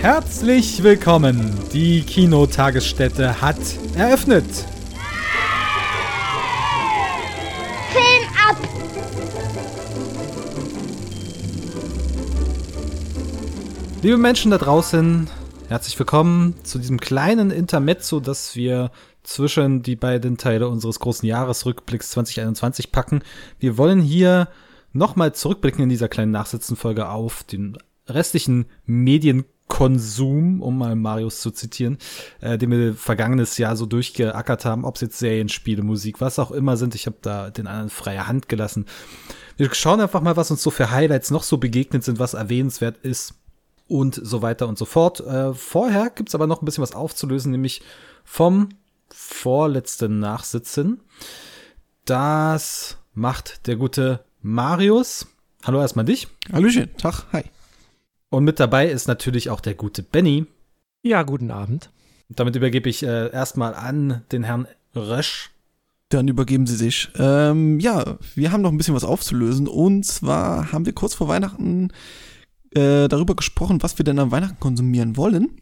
Herzlich willkommen. Die Kinotagesstätte hat eröffnet. Film ab! Liebe Menschen da draußen, herzlich willkommen zu diesem kleinen Intermezzo, das wir zwischen die beiden Teile unseres großen Jahresrückblicks 2021 packen. Wir wollen hier nochmal zurückblicken in dieser kleinen Nachsitzenfolge auf den restlichen Medienkonsum, um mal Marius zu zitieren, äh, den wir vergangenes Jahr so durchgeackert haben, ob es jetzt Serien, Spiele, Musik, was auch immer sind. Ich habe da den anderen freie Hand gelassen. Wir schauen einfach mal, was uns so für Highlights noch so begegnet sind, was erwähnenswert ist und so weiter und so fort. Äh, vorher gibt's aber noch ein bisschen was aufzulösen, nämlich vom vorletzten Nachsitzen. Das macht der gute Marius. Hallo erstmal dich. Hallöchen, Tag, hi. Und mit dabei ist natürlich auch der gute Benny. Ja, guten Abend. Damit übergebe ich äh, erstmal an den Herrn Rösch. Dann übergeben Sie sich. Ähm, ja, wir haben noch ein bisschen was aufzulösen. Und zwar haben wir kurz vor Weihnachten äh, darüber gesprochen, was wir denn an Weihnachten konsumieren wollen.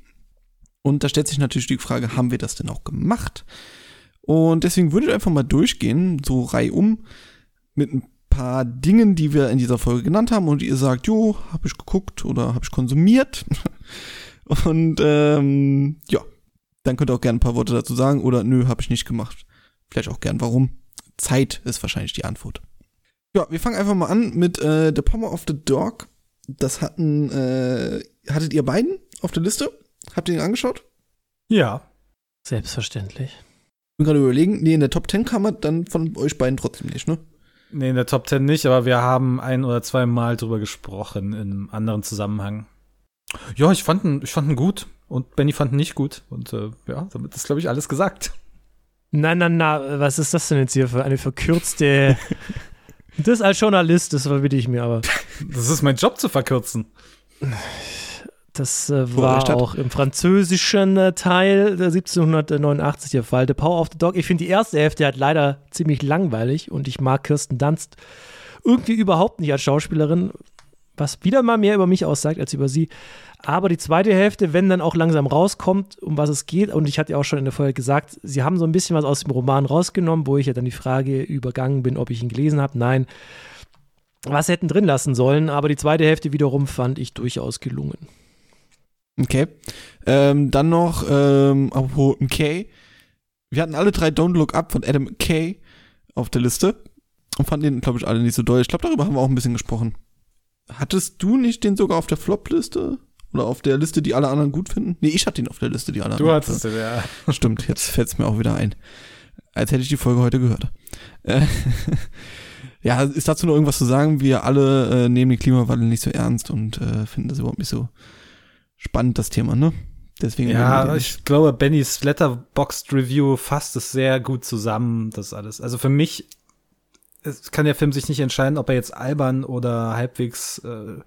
Und da stellt sich natürlich die Frage, haben wir das denn auch gemacht? Und deswegen würde ich einfach mal durchgehen, so reihum, mit ein paar Dingen, die wir in dieser Folge genannt haben und ihr sagt, jo, habe ich geguckt oder habe ich konsumiert. und ähm, ja, dann könnt ihr auch gerne ein paar Worte dazu sagen oder nö, habe ich nicht gemacht. Vielleicht auch gern warum. Zeit ist wahrscheinlich die Antwort. Ja, wir fangen einfach mal an mit äh, The Power of the Dog. Das hatten, äh, hattet ihr beiden auf der Liste? Habt ihr ihn angeschaut? Ja. Selbstverständlich. Ich bin gerade überlegen, nee, in der Top 10 kam er dann von euch beiden trotzdem nicht, ne? Nee, in der Top 10 nicht, aber wir haben ein oder zwei Mal drüber gesprochen in einem anderen Zusammenhang. Ja, ich fand ihn, ich fand ihn gut und Benny fand ihn nicht gut. Und äh, ja, damit ist, glaube ich, alles gesagt. Na, na, na, was ist das denn jetzt hier für eine verkürzte. das als Journalist, das verbitte ich mir aber. Das ist mein Job zu verkürzen. Das äh, war auch im französischen äh, Teil der 1789 der Fall. The Power of the Dog. Ich finde die erste Hälfte halt leider ziemlich langweilig und ich mag Kirsten Dunst irgendwie überhaupt nicht als Schauspielerin, was wieder mal mehr über mich aussagt als über sie. Aber die zweite Hälfte, wenn dann auch langsam rauskommt, um was es geht, und ich hatte ja auch schon in der Folge gesagt, sie haben so ein bisschen was aus dem Roman rausgenommen, wo ich ja dann die Frage übergangen bin, ob ich ihn gelesen habe. Nein, was hätten drin lassen sollen, aber die zweite Hälfte wiederum fand ich durchaus gelungen. Okay. Ähm, dann noch, ähm, apropos McKay. Wir hatten alle drei Don't Look Up von Adam McKay auf der Liste und fanden den, glaube ich, alle nicht so doll. Ich glaube, darüber haben wir auch ein bisschen gesprochen. Hattest du nicht den sogar auf der Flop-Liste? Oder auf der Liste, die alle anderen gut finden? Nee, ich hatte ihn auf der Liste, die alle Du anderen hattest den, ja. Stimmt, jetzt fällt es mir auch wieder ein. Als hätte ich die Folge heute gehört. Äh, ja, ist dazu noch irgendwas zu sagen? Wir alle äh, nehmen den Klimawandel nicht so ernst und äh, finden das überhaupt nicht so spannend, das Thema, ne? Deswegen Ja, ich glaube, Bennys Letterboxd Review fasst es sehr gut zusammen, das alles. Also für mich es kann der Film sich nicht entscheiden, ob er jetzt albern oder halbwegs äh,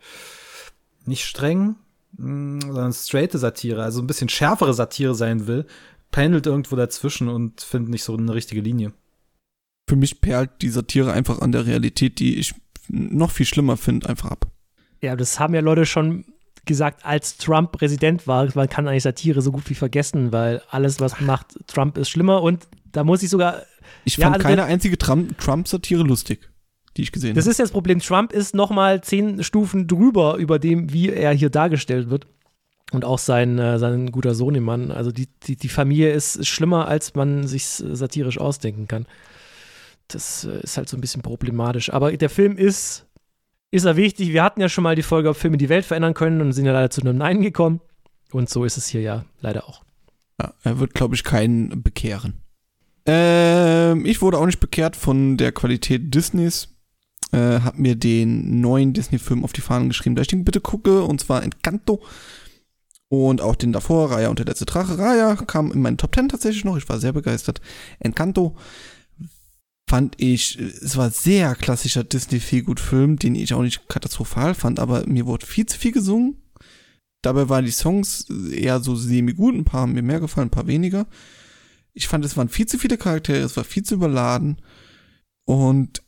nicht streng, mh, sondern straighte Satire, also ein bisschen schärfere Satire sein will, pendelt irgendwo dazwischen und findet nicht so eine richtige Linie. Für mich perlt die Satire einfach an der Realität, die ich noch viel schlimmer finde, einfach ab. Ja, das haben ja Leute schon gesagt, als Trump Präsident war, man kann eigentlich Satire so gut wie vergessen, weil alles, was macht Trump, ist schlimmer und da muss ich sogar. Ich Ja, fand also keine einzige Trump- Trump-Satire lustig, die ich gesehen Das habe. ist ja das Problem. Trump ist noch mal zehn Stufen drüber über dem, wie er hier dargestellt wird. Und auch sein, äh, sein guter Sohnemann. Also die, die, die Familie ist schlimmer, als man sich satirisch ausdenken kann. Das äh, ist halt so ein bisschen problematisch. Aber der Film ist, ist er wichtig. Wir hatten ja schon mal die Folge, ob Filme die Welt verändern können und sind ja leider zu einem Nein gekommen. Und so ist es hier ja leider auch. Ja, er wird, glaube ich, keinen bekehren. Ähm, ich wurde auch nicht bekehrt von der Qualität Disneys. Äh, hab mir den neuen Disney-Film auf die Fahnen geschrieben, dass ich den bitte gucke, und zwar Encanto. Und auch den davor, Raya und der letzte Drache. Raya kam in meinen Top 10 tatsächlich noch, ich war sehr begeistert. Encanto fand ich, es war sehr klassischer Disney-Feelgood-Film, den ich auch nicht katastrophal fand, aber mir wurde viel zu viel gesungen. Dabei waren die Songs eher so semi-gut, ein paar haben mir mehr gefallen, ein paar weniger. Ich fand, es waren viel zu viele Charaktere, es war viel zu überladen und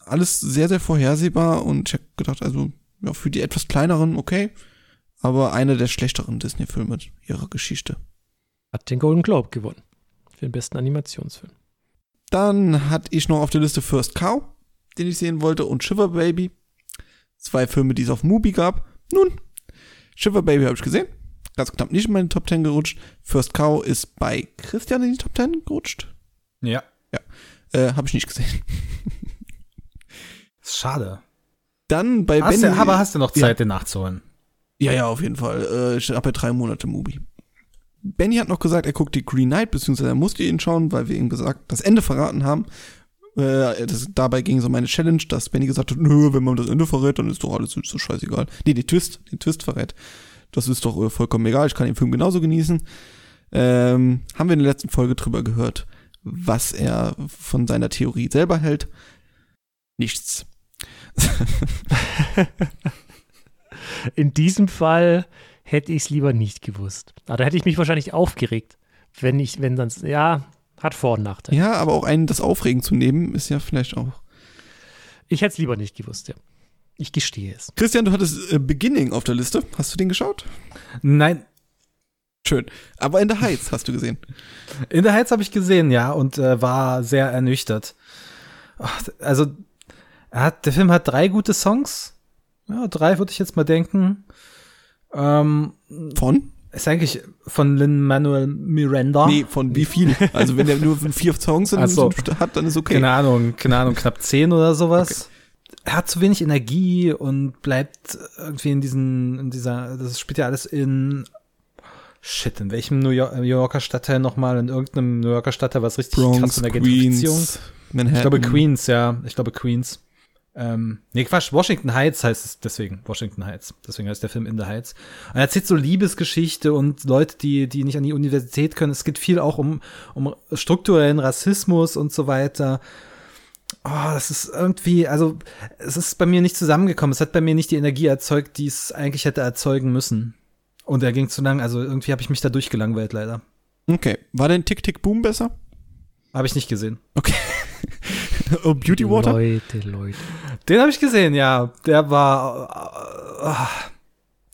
alles sehr, sehr vorhersehbar und ich hab gedacht, also, ja, für die etwas kleineren, okay, aber einer der schlechteren Disney-Filme ihrer Geschichte. Hat den Golden Globe gewonnen. Für den besten Animationsfilm. Dann hatte ich noch auf der Liste First Cow, den ich sehen wollte, und Shiver Baby. Zwei Filme, die es auf Mubi gab. Nun, Shiver Baby habe ich gesehen. Ganz knapp nicht in meine Top 10 gerutscht. First Cow ist bei Christian in die Top 10 gerutscht. Ja. Äh, habe ich nicht gesehen. Schade. Dann bei Hast Benny. du, aber hast du noch Zeit, Ja. den nachzuholen? Ja, ja, auf jeden Fall. Äh, ich habe ja drei Monate Mubi. Benny hat noch gesagt, er guckt die Green Knight, beziehungsweise er musste ihn schauen, weil wir ihm gesagt, das Ende verraten haben. Äh, das, dabei ging so meine Challenge, dass Benny gesagt hat, nö, wenn man das Ende verrät, dann ist doch alles so, scheißegal. Nee, die Twist, den Twist verrät. Das ist doch äh, vollkommen egal, ich kann den Film genauso genießen. Ähm, haben wir in der letzten Folge drüber gehört, was er von seiner Theorie selber hält. Nichts. In diesem Fall hätte ich es lieber nicht gewusst. Aber da hätte ich mich wahrscheinlich aufgeregt, wenn ich, wenn sonst, ja, hat Vor- und Nachteile. Ja, aber auch einen das Aufregen zu nehmen, ist ja vielleicht auch Ich hätte es lieber nicht gewusst, ja. Ich gestehe es. Christian, du hattest äh, Beginning auf der Liste. Hast du den geschaut? Nein, Schön. Aber in der Heights hast du gesehen. In der Heights habe ich gesehen, ja, und äh, war sehr ernüchtert. Ach, also, er hat, der Film hat drei gute Songs. Ja, drei würde ich jetzt mal denken. Ähm, Von? ist eigentlich von Lin-Manuel Miranda. Nee, von wie viel? Also wenn der nur vier Songs in so. hat, dann ist okay. Keine Ahnung, keine Ahnung, knapp zehn oder sowas. Er hat zu wenig Energie und bleibt irgendwie in diesen, in dieser, das spielt ja alles in, shit, in welchem New, York, New Yorker Stadtteil nochmal? In irgendeinem New Yorker Stadtteil, was richtig krass Bronx, von der Gentrifizierung. Queens, Manhattan. Ich glaube Queens, ja. Ich glaube Queens. Ähm, nee, Quatsch, Washington Heights heißt es deswegen. Washington Heights. Deswegen heißt der Film In the Heights. Und er erzählt so Liebesgeschichte und Leute, die, die nicht an die Universität können. Es geht viel auch um, um strukturellen Rassismus und so weiter. Oh, das ist irgendwie, also, es ist bei mir nicht zusammengekommen. Es hat bei mir nicht die Energie erzeugt, die es eigentlich hätte erzeugen müssen. Und er ging zu lang, also irgendwie habe ich mich da durchgelangweilt, leider. Okay. War denn Tick Tick Boom besser? Habe ich nicht gesehen. Okay. Oh, Beauty Water? Leute, Leute. Den habe ich gesehen, ja. Der war.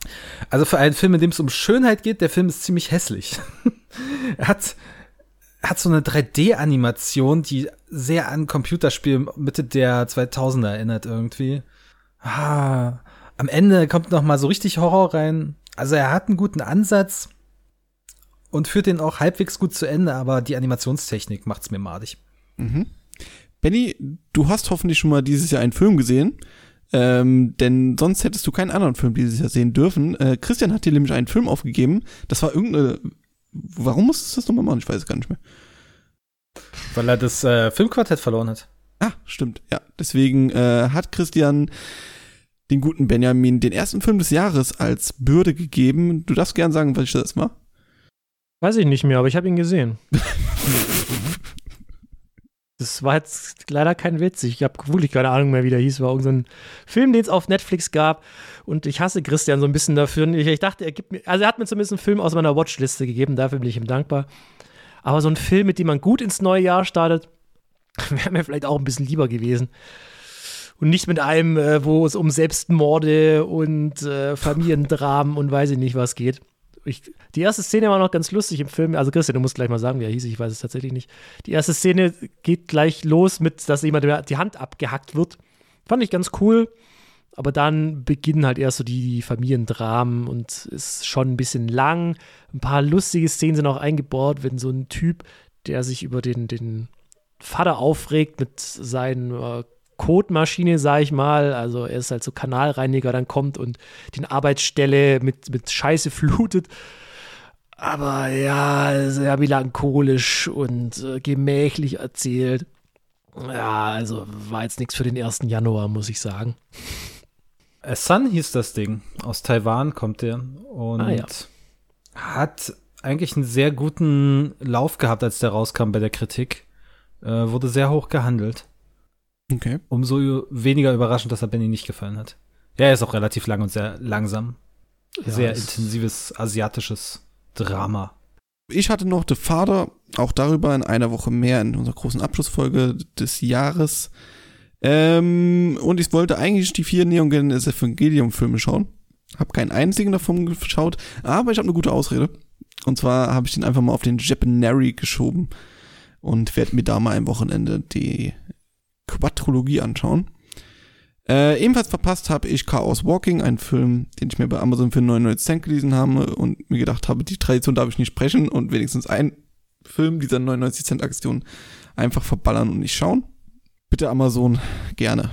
äh, Also für einen Film, in dem es um Schönheit geht, der Film ist ziemlich hässlich. er hat, hat so eine 3D-Animation, die sehr an Computerspiel Mitte der 2000er erinnert irgendwie. Ah, am Ende kommt noch mal so richtig Horror rein. Also er hat einen guten Ansatz und führt den auch halbwegs gut zu Ende, aber die Animationstechnik macht's mir madig. Mhm. Benny, du hast hoffentlich schon mal dieses Jahr einen Film gesehen. Ähm, denn sonst hättest du keinen anderen Film dieses Jahr sehen dürfen. Äh, Christian hat dir nämlich einen Film aufgegeben. Das war irgendeine. Warum musstest du das nochmal machen? Ich weiß es gar nicht mehr. Weil er das äh, Filmquartett verloren hat. Ah, stimmt, ja. Deswegen äh, hat Christian den guten Benjamin den ersten Film des Jahres als Bürde gegeben. Du darfst gern sagen, was das war. Weiß ich nicht mehr, aber ich habe ihn gesehen. Das war jetzt leider kein Witz. Ich habe wirklich keine Ahnung mehr, wie der hieß. War irgendein Film, den es auf Netflix gab. Und ich hasse Christian so ein bisschen dafür. Ich, ich dachte, er gibt mir, also er hat mir zumindest einen Film aus meiner Watchliste gegeben. Dafür bin ich ihm dankbar. Aber so ein Film, mit dem man gut ins neue Jahr startet, wäre mir vielleicht auch ein bisschen lieber gewesen. Und nicht mit einem, äh, wo es um Selbstmorde und äh, Familiendramen und weiß ich nicht was geht. Ich, die erste Szene war noch ganz lustig im Film. Also Christian, du musst gleich mal sagen, wie er hieß. Ich weiß es tatsächlich nicht. Die erste Szene geht gleich los mit, dass jemand die Hand abgehackt wird. Fand ich ganz cool. Aber dann beginnen halt erst so die Familiendramen und ist schon ein bisschen lang. Ein paar lustige Szenen sind auch eingebaut, wenn so ein Typ, der sich über den, den Vater aufregt mit seinen äh, Kotmaschine, sag ich mal. Also er ist halt so Kanalreiniger, dann kommt und den Arbeitsstelle mit, mit Scheiße flutet. Aber ja, sehr melancholisch und äh, gemächlich erzählt. Ja, also war jetzt nichts für den 1. Januar, muss ich sagen. Äh, Sun hieß das Ding. Aus Taiwan kommt der. Und Ah, ja. hat eigentlich einen sehr guten Lauf gehabt, als der rauskam bei der Kritik. Äh, wurde sehr hoch gehandelt. Okay. Umso weniger überraschend, dass er Benny nicht gefallen hat. Ja, er ist auch relativ lang und sehr langsam. Ja, sehr es- intensives asiatisches Drama. Ich hatte noch The Father, auch darüber in einer Woche mehr in unserer großen Abschlussfolge des Jahres. Ähm, und ich wollte eigentlich die vier Neon Genesis Evangelium Filme schauen. Habe keinen einzigen davon geschaut, aber ich habe eine gute Ausrede. Und zwar habe ich den einfach mal auf den Japanary geschoben und werde mir da mal ein Wochenende die Quadrologie anschauen. Äh, ebenfalls verpasst habe ich Chaos Walking, einen Film, den ich mir bei Amazon für 99 Cent gelesen habe und mir gedacht habe, die Tradition darf ich nicht sprechen und wenigstens einen Film dieser 99 Cent Aktion einfach verballern und nicht schauen. Bitte Amazon, gerne.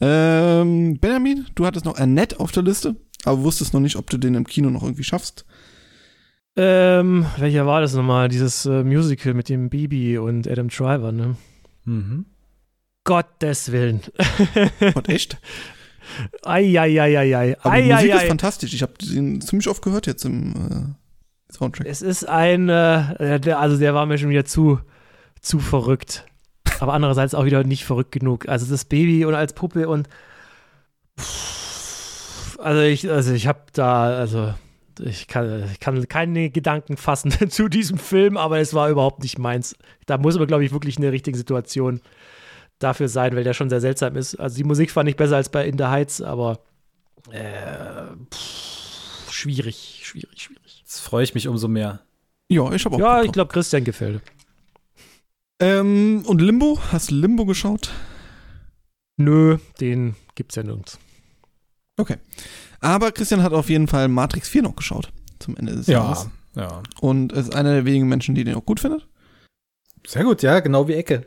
Ähm, Benjamin, du hattest noch Annette auf der Liste, aber wusstest noch nicht, ob du den im Kino noch irgendwie schaffst. Ähm, welcher war das nochmal? Dieses äh, Musical mit dem Bibi und Adam Driver, ne? Mhm. Gottes Willen. Gott, echt? Eieieiei. Aber die Musik ist fantastisch. Ich habe den ziemlich oft gehört jetzt im äh, Soundtrack. Es ist ein, äh, der, also der war mir schon wieder zu, zu verrückt. Aber andererseits auch wieder nicht verrückt genug. Also das Baby und als Puppe und also ich, also ich habe da, also ich kann, ich kann keine Gedanken fassen zu diesem Film, aber es war überhaupt nicht meins. Da muss man, glaube ich, wirklich in der richtigen Situation dafür sein, weil der schon sehr seltsam ist. Also die Musik fand ich besser als bei In the Heights, aber äh, pff, schwierig, schwierig, schwierig. Jetzt freue ich mich umso mehr. Ja, ich habe auch. Ja, Bock ich glaube, Christian gefällt. Ähm, und Limbo? Hast du Limbo geschaut? Nö, den gibt's ja nirgends. Okay. Aber Christian hat auf jeden Fall Matrix 4 noch geschaut. Zum Ende des Jahres. ja. Und ist einer der wenigen Menschen, die den auch gut findet. Sehr gut, ja, genau wie Ecke.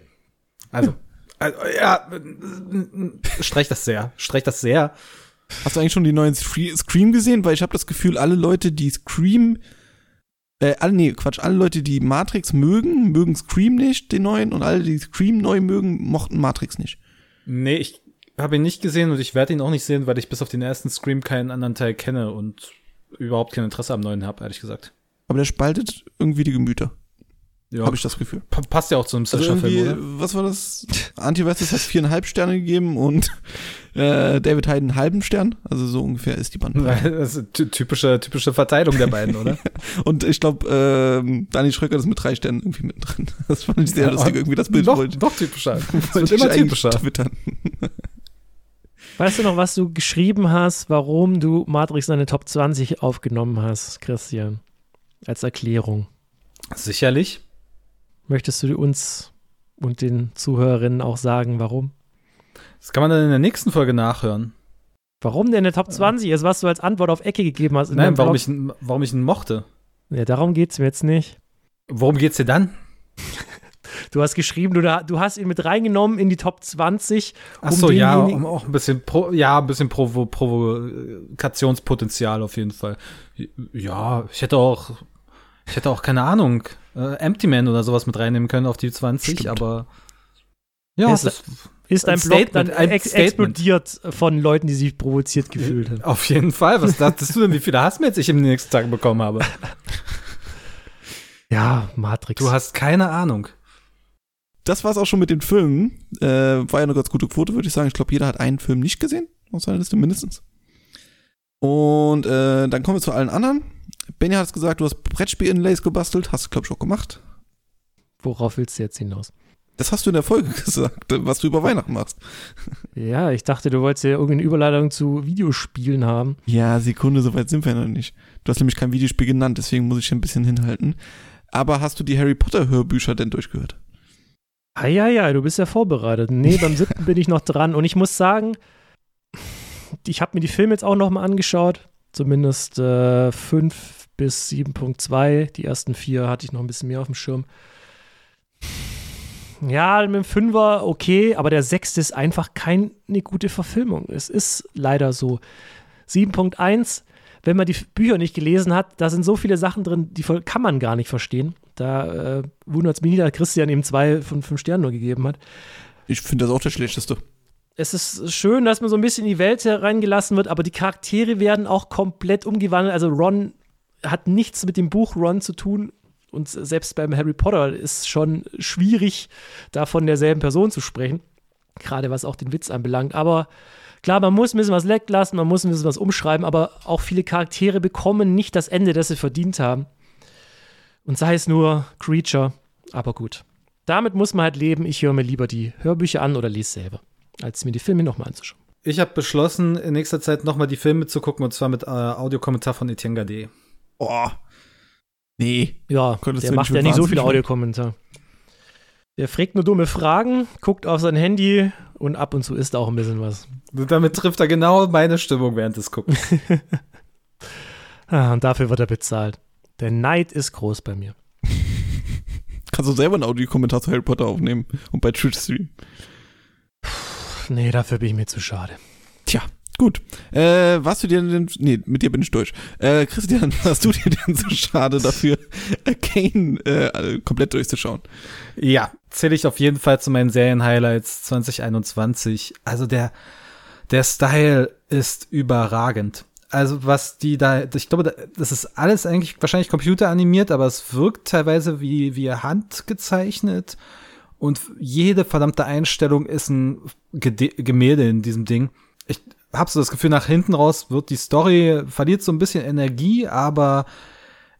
Also, also ja, streich das sehr, streich das sehr. Hast du eigentlich schon die neuen Scre- Scream gesehen? Weil ich habe das Gefühl, alle Leute, die Scream, äh, alle, nee, Quatsch, alle Leute, die Matrix mögen, mögen Scream nicht, den neuen, und alle, die Scream neu mögen, mochten Matrix nicht. Nee, ich habe ihn nicht gesehen und ich werde ihn auch nicht sehen, weil ich bis auf den ersten Scream keinen anderen Teil kenne und überhaupt kein Interesse am neuen habe, ehrlich gesagt. Aber der spaltet irgendwie die Gemüter, Ja, habe ich das Gefühl. pa- passt ja auch zu einem Also Slasher-Film, oder? was war das? Antivirus hat viereinhalb Sterne gegeben und äh, David Hyde einen halben Stern. Also so ungefähr ist die Bandbreite. Das ist ty- typische, typische Verteilung der beiden, oder? Und ich glaube, ähm, Dani Schröcker ist mit drei Sternen irgendwie mit drin. Das fand ich sehr Ja, lustig, irgendwie das Bild Doch, wollte doch typischer. Wollte wird ich immer eigentlich typischer. twittern. Weißt du noch, was du geschrieben hast, warum du Matrix in deine Top 20 aufgenommen hast, Christian? Als Erklärung. Sicherlich. Möchtest du uns und den Zuhörerinnen auch sagen, warum? Das kann man dann in der nächsten Folge nachhören. Warum der in der Top 20 ist, was du als Antwort auf Ecke gegeben hast? in Nein, warum Blog? ich, ihn- warum ich ihn mochte. Ja, darum geht's mir jetzt nicht. Worum geht's dir dann? Du hast geschrieben, du, du hast ihn mit reingenommen in die Top 20. Ach um so, ja, um auch ein bisschen, Pro, ja, ein bisschen Provo Provokationspotenzial auf jeden Fall. Ja, ich hätte auch, ich hätte auch keine Ahnung, äh, Empty Man oder sowas mit reinnehmen können auf die 20, Stimmt. aber ja, Ist- das, Ist Ein dein Blog Statement, dann ein ex Statement. explodiert von Leuten, die sich provoziert gefühlt haben? auf jeden Fall. Was dachtest du denn, wie viele Hassmails ich im nächsten Tag bekommen habe? Ja, Matrix. Du hast keine Ahnung. Das war's auch schon mit den Filmen. Äh, war ja eine ganz gute Quote, würde ich sagen. Ich glaube, jeder hat einen Film nicht gesehen, aus seiner Liste mindestens. Und äh, dann kommen wir zu allen anderen. Benny hat es gesagt, du hast Brettspiel-Inlays gebastelt. Hast du, glaube ich, auch gemacht. Worauf willst du jetzt hinaus? Das hast du in der Folge gesagt, was du über Weihnachten machst. Ja, ich dachte, du wolltest ja irgendeine Überleitung zu Videospielen haben. Ja, Sekunde, so weit sind wir noch nicht. Du hast nämlich kein Videospiel genannt, deswegen muss ich hier ein bisschen hinhalten. Aber hast du die Harry Potter Hörbücher denn durchgehört? Ah ja, ja, du bist ja vorbereitet. Nee, beim siebten bin ich noch dran. Und ich muss sagen, ich habe mir die Filme jetzt auch noch mal angeschaut. Zumindest äh, 5 bis 7.2. Die ersten vier hatte ich noch ein bisschen mehr auf dem Schirm. Ja, mit dem Fünfer okay, aber der sechste ist einfach keine gute Verfilmung. Es ist leider so. 7.1, wenn man die Bücher nicht gelesen hat, da sind so viele Sachen drin, die kann man gar nicht verstehen. Da äh, wundert es mich nicht, dass Christian ihm zwei von fünf Sternen nur gegeben hat. Ich finde das auch der schlechteste. Es ist schön, dass man so ein bisschen in die Welt hereingelassen wird, aber die Charaktere werden auch komplett umgewandelt. Also Ron hat nichts mit dem Buch Ron zu tun. Und selbst beim Harry Potter ist schon schwierig, da von derselben Person zu sprechen. Gerade was auch den Witz anbelangt. Aber klar, man muss ein bisschen was weglassen, man muss ein bisschen was umschreiben, aber auch viele Charaktere bekommen nicht das Ende, das sie verdient haben. Und sei es nur Creature, aber gut. Damit muss man halt leben. Ich höre mir lieber die Hörbücher an oder lese selber, als mir die Filme nochmal anzuschauen. Ich habe beschlossen, in nächster Zeit nochmal die Filme zu gucken und zwar mit äh, Audiokommentar von Etienne Gade. Oh. Nee. Ja, Könntest der du macht nicht ja nicht so machen. Audiokommentare. Der fragt nur dumme Fragen, guckt auf sein Handy und ab und zu isst auch ein bisschen was. Und damit trifft er genau meine Stimmung während des Guckens. Ah, und dafür wird er bezahlt. Der Neid ist groß bei mir. Kannst du selber einen Audiokommentar zu Harry Potter aufnehmen und bei Twitch streamen. Nee, dafür bin ich mir zu schade. Tja, gut. Äh, warst du dir denn, nee, mit dir bin ich durch. Äh, Christian, hast du dir denn so schade dafür, Kane äh, komplett durchzuschauen? Ja, zähle ich auf jeden Fall zu meinen Serien-Highlights 2021. Also der, der Style ist überragend. Also was die da, ich glaube, da- das ist alles eigentlich wahrscheinlich computeranimiert, aber es wirkt teilweise wie, wie handgezeichnet. Und jede verdammte Einstellung ist ein Gemälde in diesem Ding. Ich habe so das Gefühl, nach hinten raus wird die Story, verliert so ein bisschen Energie, aber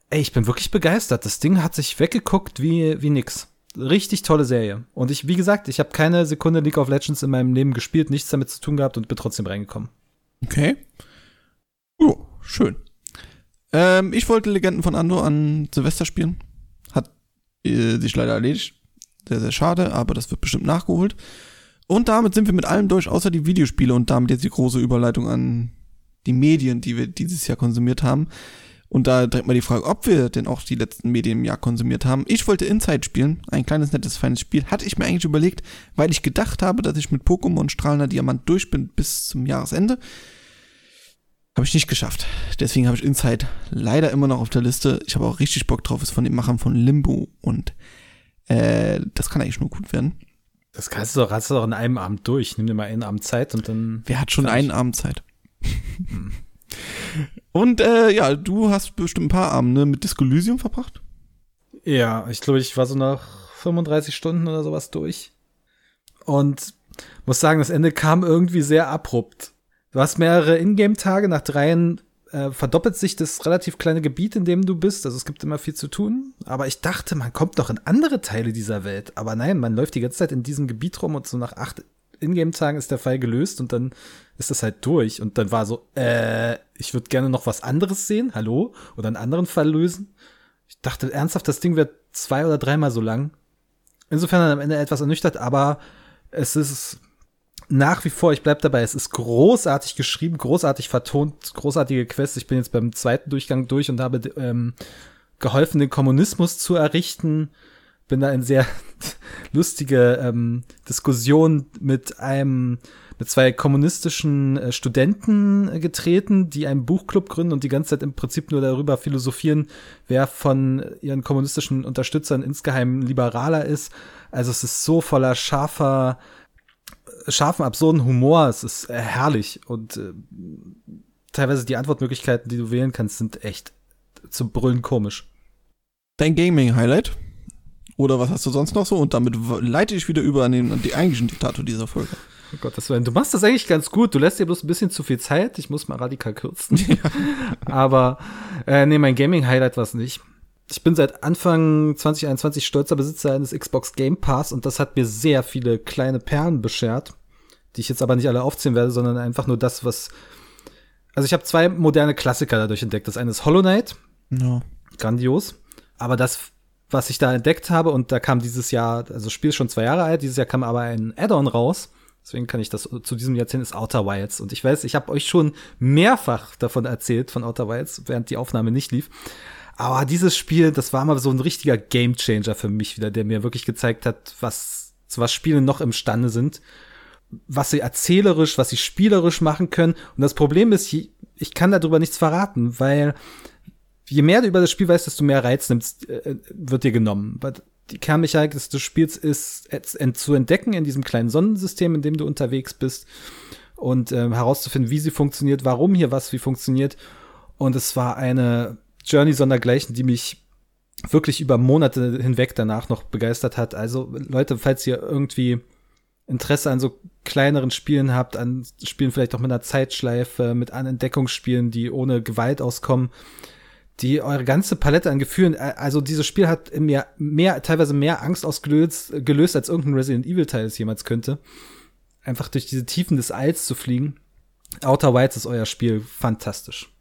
ey, ich bin wirklich begeistert. Das Ding hat sich weggeguckt wie, wie nix. Richtig tolle Serie. Und ich, wie gesagt, ich habe keine Sekunde League of Legends in meinem Leben gespielt, nichts damit zu tun gehabt und bin trotzdem reingekommen. Okay. Oh, schön. Ähm, ich wollte Legenden von Andor an Silvester spielen. Hat äh, sich leider erledigt. Sehr, sehr schade, aber das wird bestimmt nachgeholt. Und damit sind wir mit allem durch, außer die Videospiele und damit jetzt die große Überleitung an die Medien, die wir dieses Jahr konsumiert haben. Und da direkt mal die Frage, ob wir denn auch die letzten Medien im Jahr konsumiert haben. Ich wollte Inside spielen, ein kleines, nettes, feines Spiel. Hatte ich mir eigentlich überlegt, weil ich gedacht habe, dass ich mit Pokémon Strahlender Diamant durch bin bis zum Jahresende. Habe ich nicht geschafft. Deswegen habe ich Inside leider immer noch auf der Liste. Ich habe auch richtig Bock drauf, ist von den Machern von Limbo und äh, das kann eigentlich nur gut werden. Das kannst du doch, hast du doch in einem Abend durch. Nimm dir mal einen Abend Zeit und dann. Wer hat schon einen Abend Zeit? und äh, ja, du hast bestimmt ein paar Abende mit Disco Elysium verbracht. Ja, ich glaube, ich war so nach 35 Stunden oder sowas durch. Und muss sagen, das Ende kam irgendwie sehr abrupt. Du hast mehrere Ingame-Tage, nach dreien äh, verdoppelt sich das relativ kleine Gebiet, in dem du bist. Also es gibt immer viel zu tun. Aber ich dachte, man kommt noch in andere Teile dieser Welt. Aber nein, man läuft die ganze Zeit in diesem Gebiet rum und so nach acht Ingame-Tagen ist der Fall gelöst und dann ist das halt durch. Und dann war so, äh, ich würde gerne noch was anderes sehen, hallo? Oder einen anderen Fall lösen. Ich dachte ernsthaft, das Ding wird zwei oder dreimal so lang. Insofern dann am Ende etwas ernüchtert, aber es ist nach wie vor, ich bleib dabei, es ist großartig geschrieben, großartig vertont, großartige Quest. Ich bin jetzt beim zweiten Durchgang durch und habe ähm, geholfen, den Kommunismus zu errichten. Bin da in sehr lustige ähm, Diskussion mit einem mit zwei kommunistischen äh, Studenten äh, getreten, die einen Buchclub gründen und die ganze Zeit im Prinzip nur darüber philosophieren, wer von ihren kommunistischen Unterstützern insgeheim liberaler ist. Also es ist so voller scharfer, scharfen, absurden Humor. Es ist äh, herrlich und äh, teilweise die Antwortmöglichkeiten, die du wählen kannst, sind echt zum Brüllen komisch. Dein Gaming-Highlight? Oder was hast du sonst noch so? Und damit leite ich wieder über an den, an den eigentlichen Diktator dieser Folge. Oh Gott, das du machst das eigentlich ganz gut. Du lässt dir bloß ein bisschen zu viel Zeit. Ich muss mal radikal kürzen. Aber äh, nee, mein Gaming-Highlight war es nicht. Ich bin seit Anfang 2021 stolzer Besitzer eines Xbox Game Pass und das hat mir sehr viele kleine Perlen beschert, die ich jetzt aber nicht alle aufzählen werde, sondern einfach nur das, was. Also ich habe zwei moderne Klassiker dadurch entdeckt. Das eine ist Hollow Knight, Ja. grandios. Aber das, was ich da entdeckt habe, und da kam dieses Jahr, also das Spiel ist schon zwei Jahre alt, dieses Jahr kam aber ein Add-on raus. Deswegen kann ich das zu diesem Jahrzehnt ist Outer Wilds. Und ich weiß, ich habe euch schon mehrfach davon erzählt, von Outer Wilds, während die Aufnahme nicht lief. Aber dieses Spiel, das war mal so ein richtiger Gamechanger für mich wieder, der mir wirklich gezeigt hat, was, zu was Spiele noch imstande sind, was sie erzählerisch, was sie spielerisch machen können. Und das Problem ist, ich kann darüber nichts verraten, weil je mehr du über das Spiel weißt, desto mehr Reiz nimmst, äh, wird dir genommen. Die Kernmechanik des, Spiels ist zu entdecken in diesem kleinen Sonnensystem, in dem du unterwegs bist und ähm, herauszufinden, wie sie funktioniert, warum hier was wie funktioniert. Und es war eine Journey sondergleichen, die mich wirklich über Monate hinweg danach noch begeistert hat. Also Leute, falls ihr irgendwie Interesse an so kleineren Spielen habt, an Spielen vielleicht auch mit einer Zeitschleife, mit an Entdeckungsspielen, die ohne Gewalt auskommen, die eure ganze Palette an Gefühlen, äh, also dieses Spiel hat in mir mehr, teilweise mehr Angst ausgelöst, gelöst, als irgendein Resident Evil Teil es jemals könnte. Einfach durch diese Tiefen des Alls zu fliegen. Outer Wilds ist euer Spiel fantastisch.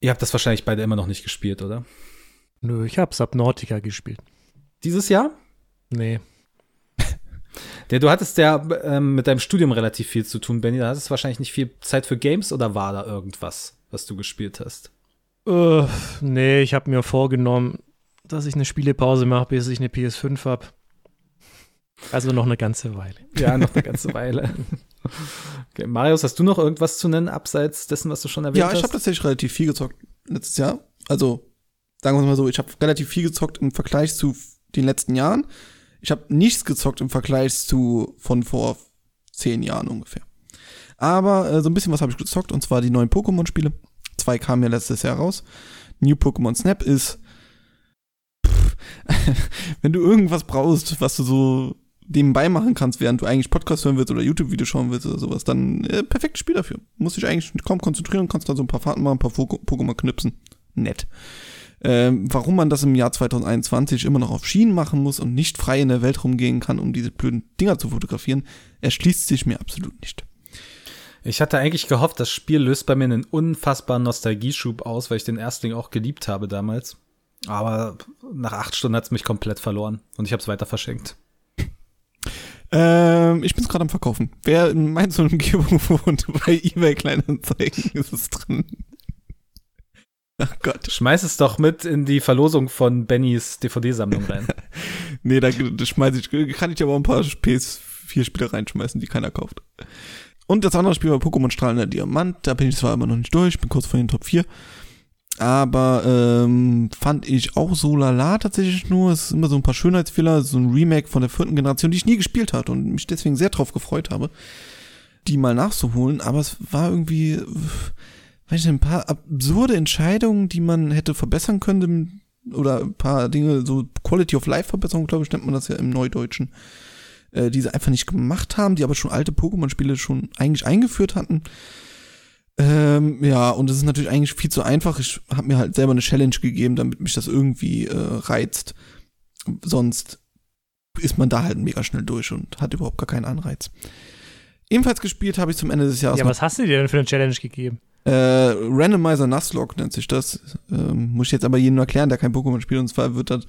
Ihr habt das wahrscheinlich beide immer noch nicht gespielt, oder? Nö, ich hab Subnautica gespielt. Dieses Jahr? Nee. Der, du hattest ja ähm, mit deinem Studium relativ viel zu tun, Benny. Da hattest du wahrscheinlich nicht viel Zeit für Games oder war da irgendwas, was du gespielt hast? Äh, nee, ich habe mir vorgenommen, dass ich eine Spielepause mache, bis ich eine PS5 habe. Also noch eine ganze Weile. Ja, noch eine ganze Weile. Okay, Marius, hast du noch irgendwas zu nennen, abseits dessen, was du schon erwähnt Ja, hast? ich habe tatsächlich relativ viel gezockt letztes Jahr. Also, sagen wir es mal so, ich habe relativ viel gezockt im Vergleich zu den letzten Jahren. Ich habe nichts gezockt im Vergleich zu von vor zehn Jahren ungefähr. Aber äh, so ein bisschen was habe ich gezockt, und zwar die neuen Pokémon-Spiele. Zwei kamen ja letztes Jahr raus. New Pokémon Snap ist, pff, wenn du irgendwas brauchst, was du so nebenbei machen kannst, während du eigentlich Podcast hören willst oder YouTube-Video schauen willst oder sowas, dann äh, perfektes Spiel dafür. Musst dich eigentlich kaum konzentrieren, kannst da so ein paar Fahrten machen, ein paar Pokémon knipsen. Nett. Ähm, warum man das im Jahr 2021 immer noch auf Schienen machen muss und nicht frei in der Welt rumgehen kann, um diese blöden Dinger zu fotografieren, erschließt sich mir absolut nicht. Ich hatte eigentlich gehofft, das Spiel löst bei mir einen unfassbaren Nostalgieschub aus, weil ich den Erstling auch geliebt habe damals. Aber nach acht Stunden hat's mich komplett verloren und ich habe es weiter verschenkt. Ähm, ich bin's gerade am Verkaufen. Wer in Mainz und Umgebung wohnt, bei eBay Kleinanzeigen ist es drin. Ach Gott. Schmeiß es doch mit in die Verlosung von Bennys DVD-Sammlung rein. Nee, da, da schmeiß ich, kann ich aber ein paar PS4-Spiele reinschmeißen, die keiner kauft. Und das andere Spiel war Pokémon Strahlender Diamant. Da bin ich zwar immer noch nicht durch, bin kurz vor den Top 4. Aber ähm, fand ich auch so lala tatsächlich nur. Es ist immer so ein paar Schönheitsfehler, so ein Remake von der vierten Generation, die ich nie gespielt hatte und mich deswegen sehr drauf gefreut habe, die mal nachzuholen. Aber es war irgendwie, weiß ich ein paar absurde Entscheidungen, die man hätte verbessern können oder ein paar Dinge, so Quality of Life Verbesserung, glaube ich, nennt man das ja im Neudeutschen, äh, die sie einfach nicht gemacht haben, die aber schon alte Pokémon-Spiele schon eigentlich eingeführt hatten. Ähm, ja, und es ist natürlich eigentlich viel zu einfach. Ich habe mir halt selber eine Challenge gegeben, damit mich das irgendwie äh, reizt. Sonst ist man da halt mega schnell durch und hat überhaupt gar keinen Anreiz. Ebenfalls gespielt habe ich zum Ende des Jahres Ja, was hast du dir denn für eine Challenge gegeben? äh, Randomizer Nuzlocke nennt sich das. Ähm, muss ich jetzt aber jedem erklären, der kein Pokémon spielt. Und zwar wird das,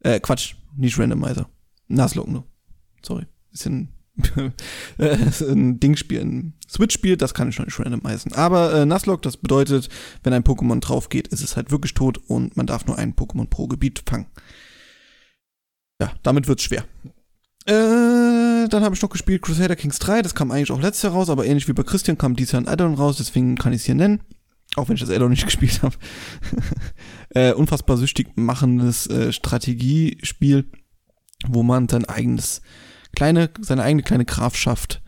äh, Quatsch, nicht Randomizer. Nuzlocke nur. Sorry. Bisschen, ein Dingspiel, ein Switch-Spiel, das kann ich noch nicht randomisen. Aber äh, Nuzlocke, das bedeutet, wenn ein Pokémon drauf geht, ist es halt wirklich tot und man darf nur ein Pokémon pro Gebiet fangen. Ja, damit wird's schwer. Äh, dann habe ich noch gespielt Crusader Kings 3, das kam eigentlich auch letztes Jahr raus, aber ähnlich wie bei Christian kam dieses Jahr ein Addon raus, deswegen kann ich es hier nennen. Auch wenn ich das Addon nicht gespielt habe. äh, unfassbar süchtig machendes äh, Strategiespiel, wo man sein eigenes kleine, seine eigene kleine Grafschaft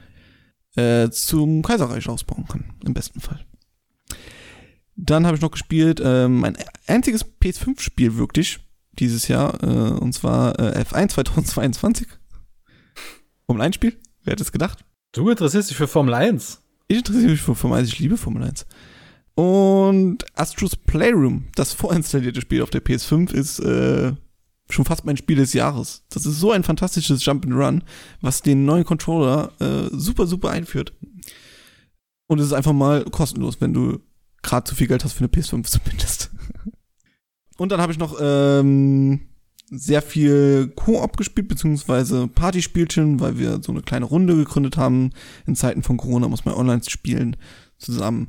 äh, zum Kaiserreich ausbauen kann, im besten Fall. Dann habe ich noch gespielt, äh, mein einziges PS5-Spiel wirklich dieses Jahr, äh, und zwar äh, F1 2022. Formel 1 Spiel? Wer hätte es gedacht? Du interessierst dich für Formel 1. Ich interessiere mich für Formel 1, ich liebe Formel 1. Und Astros Playroom, das vorinstallierte Spiel auf der PS5, ist äh, schon fast mein Spiel des Jahres. Das ist so ein fantastisches Jump'n'Run, was den neuen Controller äh, super, super einführt. Und es ist einfach mal kostenlos, wenn du gerade zu viel Geld hast für eine PS5 zumindest. Und dann habe ich noch ähm, sehr viel Koop gespielt, beziehungsweise Partyspielchen, weil wir so eine kleine Runde gegründet haben. In Zeiten von Corona muss man online spielen zusammen.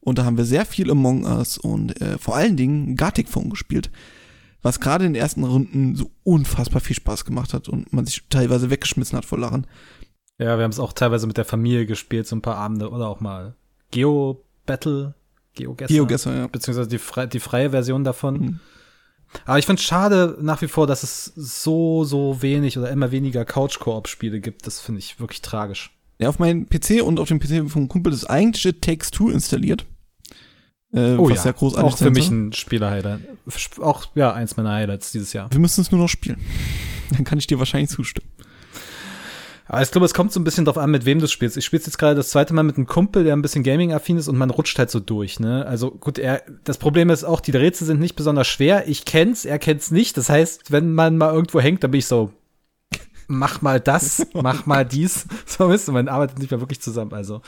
Und da haben wir sehr viel Among Us und äh, vor allen Dingen Gartic Phone gespielt. Was gerade in den ersten Runden so unfassbar viel Spaß gemacht hat und man sich teilweise weggeschmissen hat vor Lachen. Ja, wir haben es auch teilweise mit der Familie gespielt, so ein paar Abende oder auch mal Geo Battle, Geogesser, Geogesser, ja. beziehungsweise die, frei, die freie Version davon. Mhm. Aber ich finde es schade nach wie vor, dass es so, so wenig oder immer weniger Couch-Koop-Spiele gibt. Das finde ich wirklich tragisch. Ja, auf meinem PC und auf dem PC vom Kumpel ist eigentlich Takes Two installiert. Äh, was sehr großartig auch für mich ein Spieler-Highlight. Auch, ja, eins meiner Highlights dieses Jahr. Wir müssen es nur noch spielen. Dann kann ich dir wahrscheinlich zustimmen. Aber ich glaube, es kommt so ein bisschen drauf an, mit wem du spielst. Ich spiele jetzt gerade das zweite Mal mit einem Kumpel, der ein bisschen Gaming-affin ist und man rutscht halt so durch, ne? Also gut, er, das Problem ist auch, die Rätsel sind nicht besonders schwer. Ich kenn's, er kennt's nicht. Das heißt, wenn man mal irgendwo hängt, dann bin ich so, mach mal das, mach mal dies. So wisst ihr, man arbeitet nicht mehr wirklich zusammen. Also,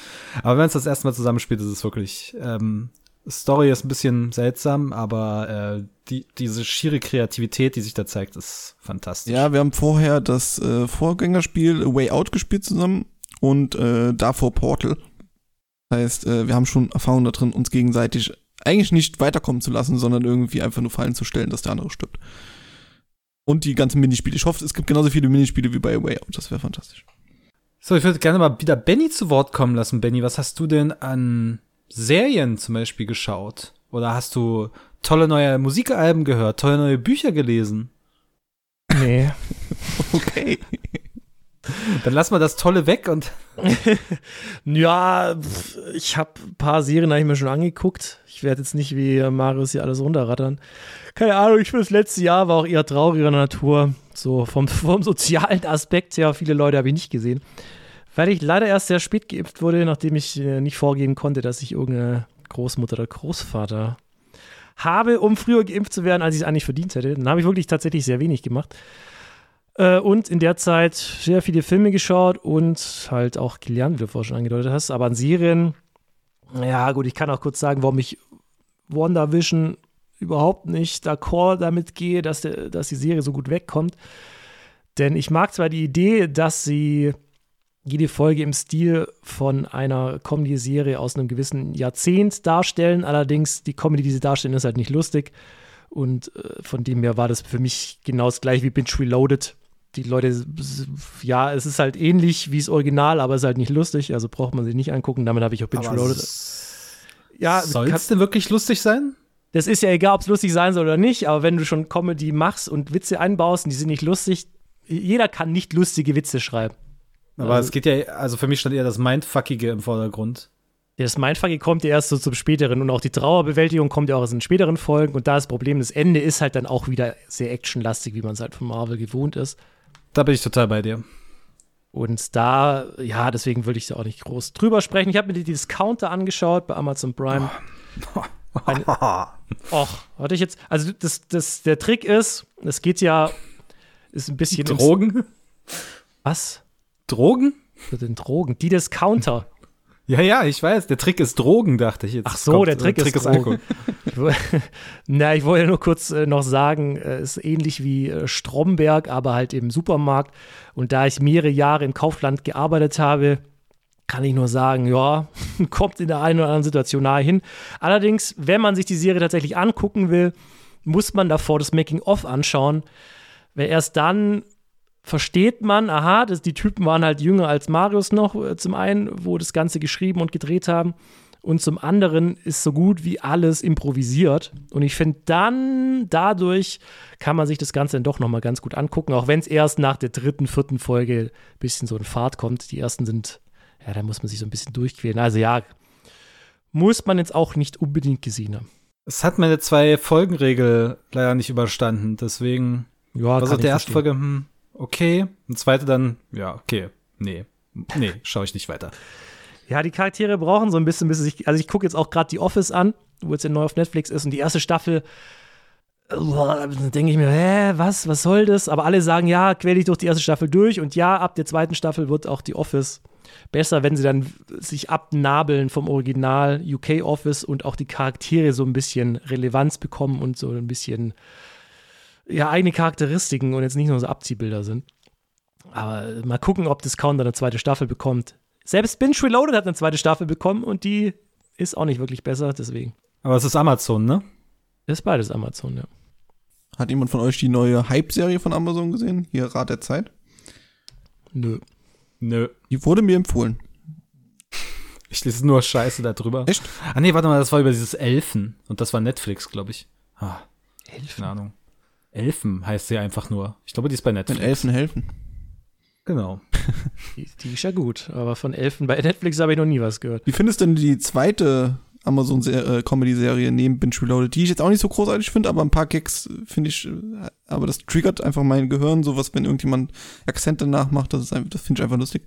aber wenn es das erste Mal zusammenspielt, ist es wirklich. Ähm, Story ist ein bisschen seltsam, aber äh, die, diese schiere Kreativität, die sich da zeigt, ist fantastisch. Ja, wir haben vorher das äh, Vorgängerspiel A Way Out gespielt zusammen und äh, davor Portal. Das heißt, äh, wir haben schon Erfahrung da drin, uns gegenseitig eigentlich nicht weiterkommen zu lassen, sondern irgendwie einfach nur fallen zu stellen, dass der andere stirbt. Und die ganzen Minispiele. Ich hoffe, es gibt genauso viele Minispiele wie bei A Way Out. Das wäre fantastisch. So, ich würde gerne mal wieder Benny zu Wort kommen lassen. Benny, was hast du denn an Serien zum Beispiel geschaut? Oder hast du tolle neue Musikalben gehört, tolle neue Bücher gelesen? Nee. Okay. Dann lass mal das Tolle weg und. ja, ich habe ein paar Serien hab ich mir schon angeguckt. Ich werde jetzt nicht wie Marius hier alles runterrattern. Keine Ahnung, ich finde das letzte Jahr war auch eher trauriger Natur. So vom, vom sozialen Aspekt her, viele Leute habe ich nicht gesehen. Weil ich leider erst sehr spät geimpft wurde, nachdem ich äh, nicht vorgeben konnte, dass ich irgendeine Großmutter oder Großvater habe, um früher geimpft zu werden, als ich es eigentlich verdient hätte. Dann habe ich wirklich tatsächlich sehr wenig gemacht. Äh, und in der Zeit sehr viele Filme geschaut und halt auch gelernt, wie du vorhin schon angedeutet hast. Aber an Serien, ja gut, ich kann auch kurz sagen, warum ich WandaVision überhaupt nicht d'accord damit gehe, dass, der, dass die Serie so gut wegkommt. Denn ich mag zwar die Idee, dass sie jede Folge im Stil von einer Comedy-Serie aus einem gewissen Jahrzehnt darstellen. Allerdings, die Comedy, die sie darstellen, ist halt nicht lustig. Und äh, von dem her war das für mich genau das gleiche wie Binge Reloaded. Die Leute, ja, es ist halt ähnlich wie das Original, aber es ist halt nicht lustig, also braucht man sie nicht angucken. Damit habe ich auch Binge Reloaded. Ja, soll es denn wirklich lustig sein? Das ist ja egal, ob es lustig sein soll oder nicht, aber wenn du schon Comedy machst und Witze einbaust und die sind nicht lustig, jeder kann nicht lustige Witze schreiben. Aber also, es geht ja, also für mich stand eher das Mindfuckige im Vordergrund. Das Mindfuckige kommt ja erst so zum späteren und auch die Trauerbewältigung kommt ja auch aus den späteren Folgen und da das Problem, das Ende ist halt dann auch wieder sehr actionlastig, wie man es halt von Marvel gewohnt ist. Da bin ich total bei dir. Und da, ja, deswegen würde ich da auch nicht groß drüber sprechen. Ich habe mir die Discounter angeschaut bei Amazon Prime. Eine, och, hatte ich jetzt, also das, das, der Trick ist, es geht ja, ist ein bisschen. Drogen? Was? Drogen? Für den Drogen. Die Discounter. Ja, ja, ich weiß. Der Trick ist Drogen, dachte ich jetzt. Ach so, kommt, der Trick, Trick ist, ist Drogen. Na, ich wollte nur kurz äh, noch sagen, es äh, ist ähnlich wie äh, Stromberg, aber halt im Supermarkt. Und da ich mehrere Jahre im Kaufland gearbeitet habe, kann ich nur sagen, ja, kommt in der einen oder anderen Situation nahe hin. Allerdings, wenn man sich die Serie tatsächlich angucken will, muss man davor das Making-of anschauen. Weil erst dann versteht man, aha, das, die Typen waren halt jünger als Marius noch, äh, zum einen, wo das Ganze geschrieben und gedreht haben. Und zum anderen ist so gut wie alles improvisiert. Und ich finde, dann dadurch kann man sich das Ganze dann doch nochmal ganz gut angucken, auch wenn es erst nach der dritten, vierten Folge ein bisschen so in Fahrt kommt. Die ersten sind, ja, da muss man sich so ein bisschen durchquälen. Also ja, muss man jetzt auch nicht unbedingt gesehen haben. Es hat meine zwei-Folgen-Regel leider nicht überstanden, deswegen. Ja, was hat der erste Folge? Hm, okay. Und zweite dann, ja, okay. Nee. Nee, schaue ich nicht weiter. Ja, die Charaktere brauchen so ein bisschen, bis ich, also ich gucke jetzt auch gerade die Office an, wo jetzt ja neu auf Netflix ist und die erste Staffel, denke ich mir, hä, was, was soll das? Aber alle sagen, ja, quäl dich durch die erste Staffel durch und ja, ab der zweiten Staffel wird auch die Office besser, wenn sie dann sich abnabeln vom Original UK Office und auch die Charaktere so ein bisschen Relevanz bekommen und so ein bisschen ja, eigene Charakteristiken und jetzt nicht nur so Abziehbilder sind. Aber mal gucken, ob Discounter eine zweite Staffel bekommt. Selbst Binge Reloaded hat eine zweite Staffel bekommen und die ist auch nicht wirklich besser, deswegen. Aber es ist Amazon, ne? Ist beides Amazon, ja. Hat jemand von euch die neue Hype-Serie von Amazon gesehen? Hier Rat der Zeit? Nö. Nö. Die wurde mir empfohlen. Ich lese nur Scheiße darüber. Echt? Ah nee, warte mal, das war über dieses Elfen. Und das war Netflix, glaube ich. Ah, Elfen? Keine Ahnung. Elfen heißt sie einfach nur. Ich glaube, die ist bei Netflix. Wenn Elfen helfen. Genau. Die, die, ist ja gut, aber von Elfen bei Netflix habe ich noch nie was gehört. Wie findest du denn die zweite Amazon-Comedy-Serie äh, neben Binge Reloaded, die ich jetzt auch nicht so großartig finde, aber ein paar Gags finde ich, äh, aber das triggert einfach mein Gehirn, sowas, wenn irgendjemand Akzente nachmacht, das, das finde ich einfach lustig.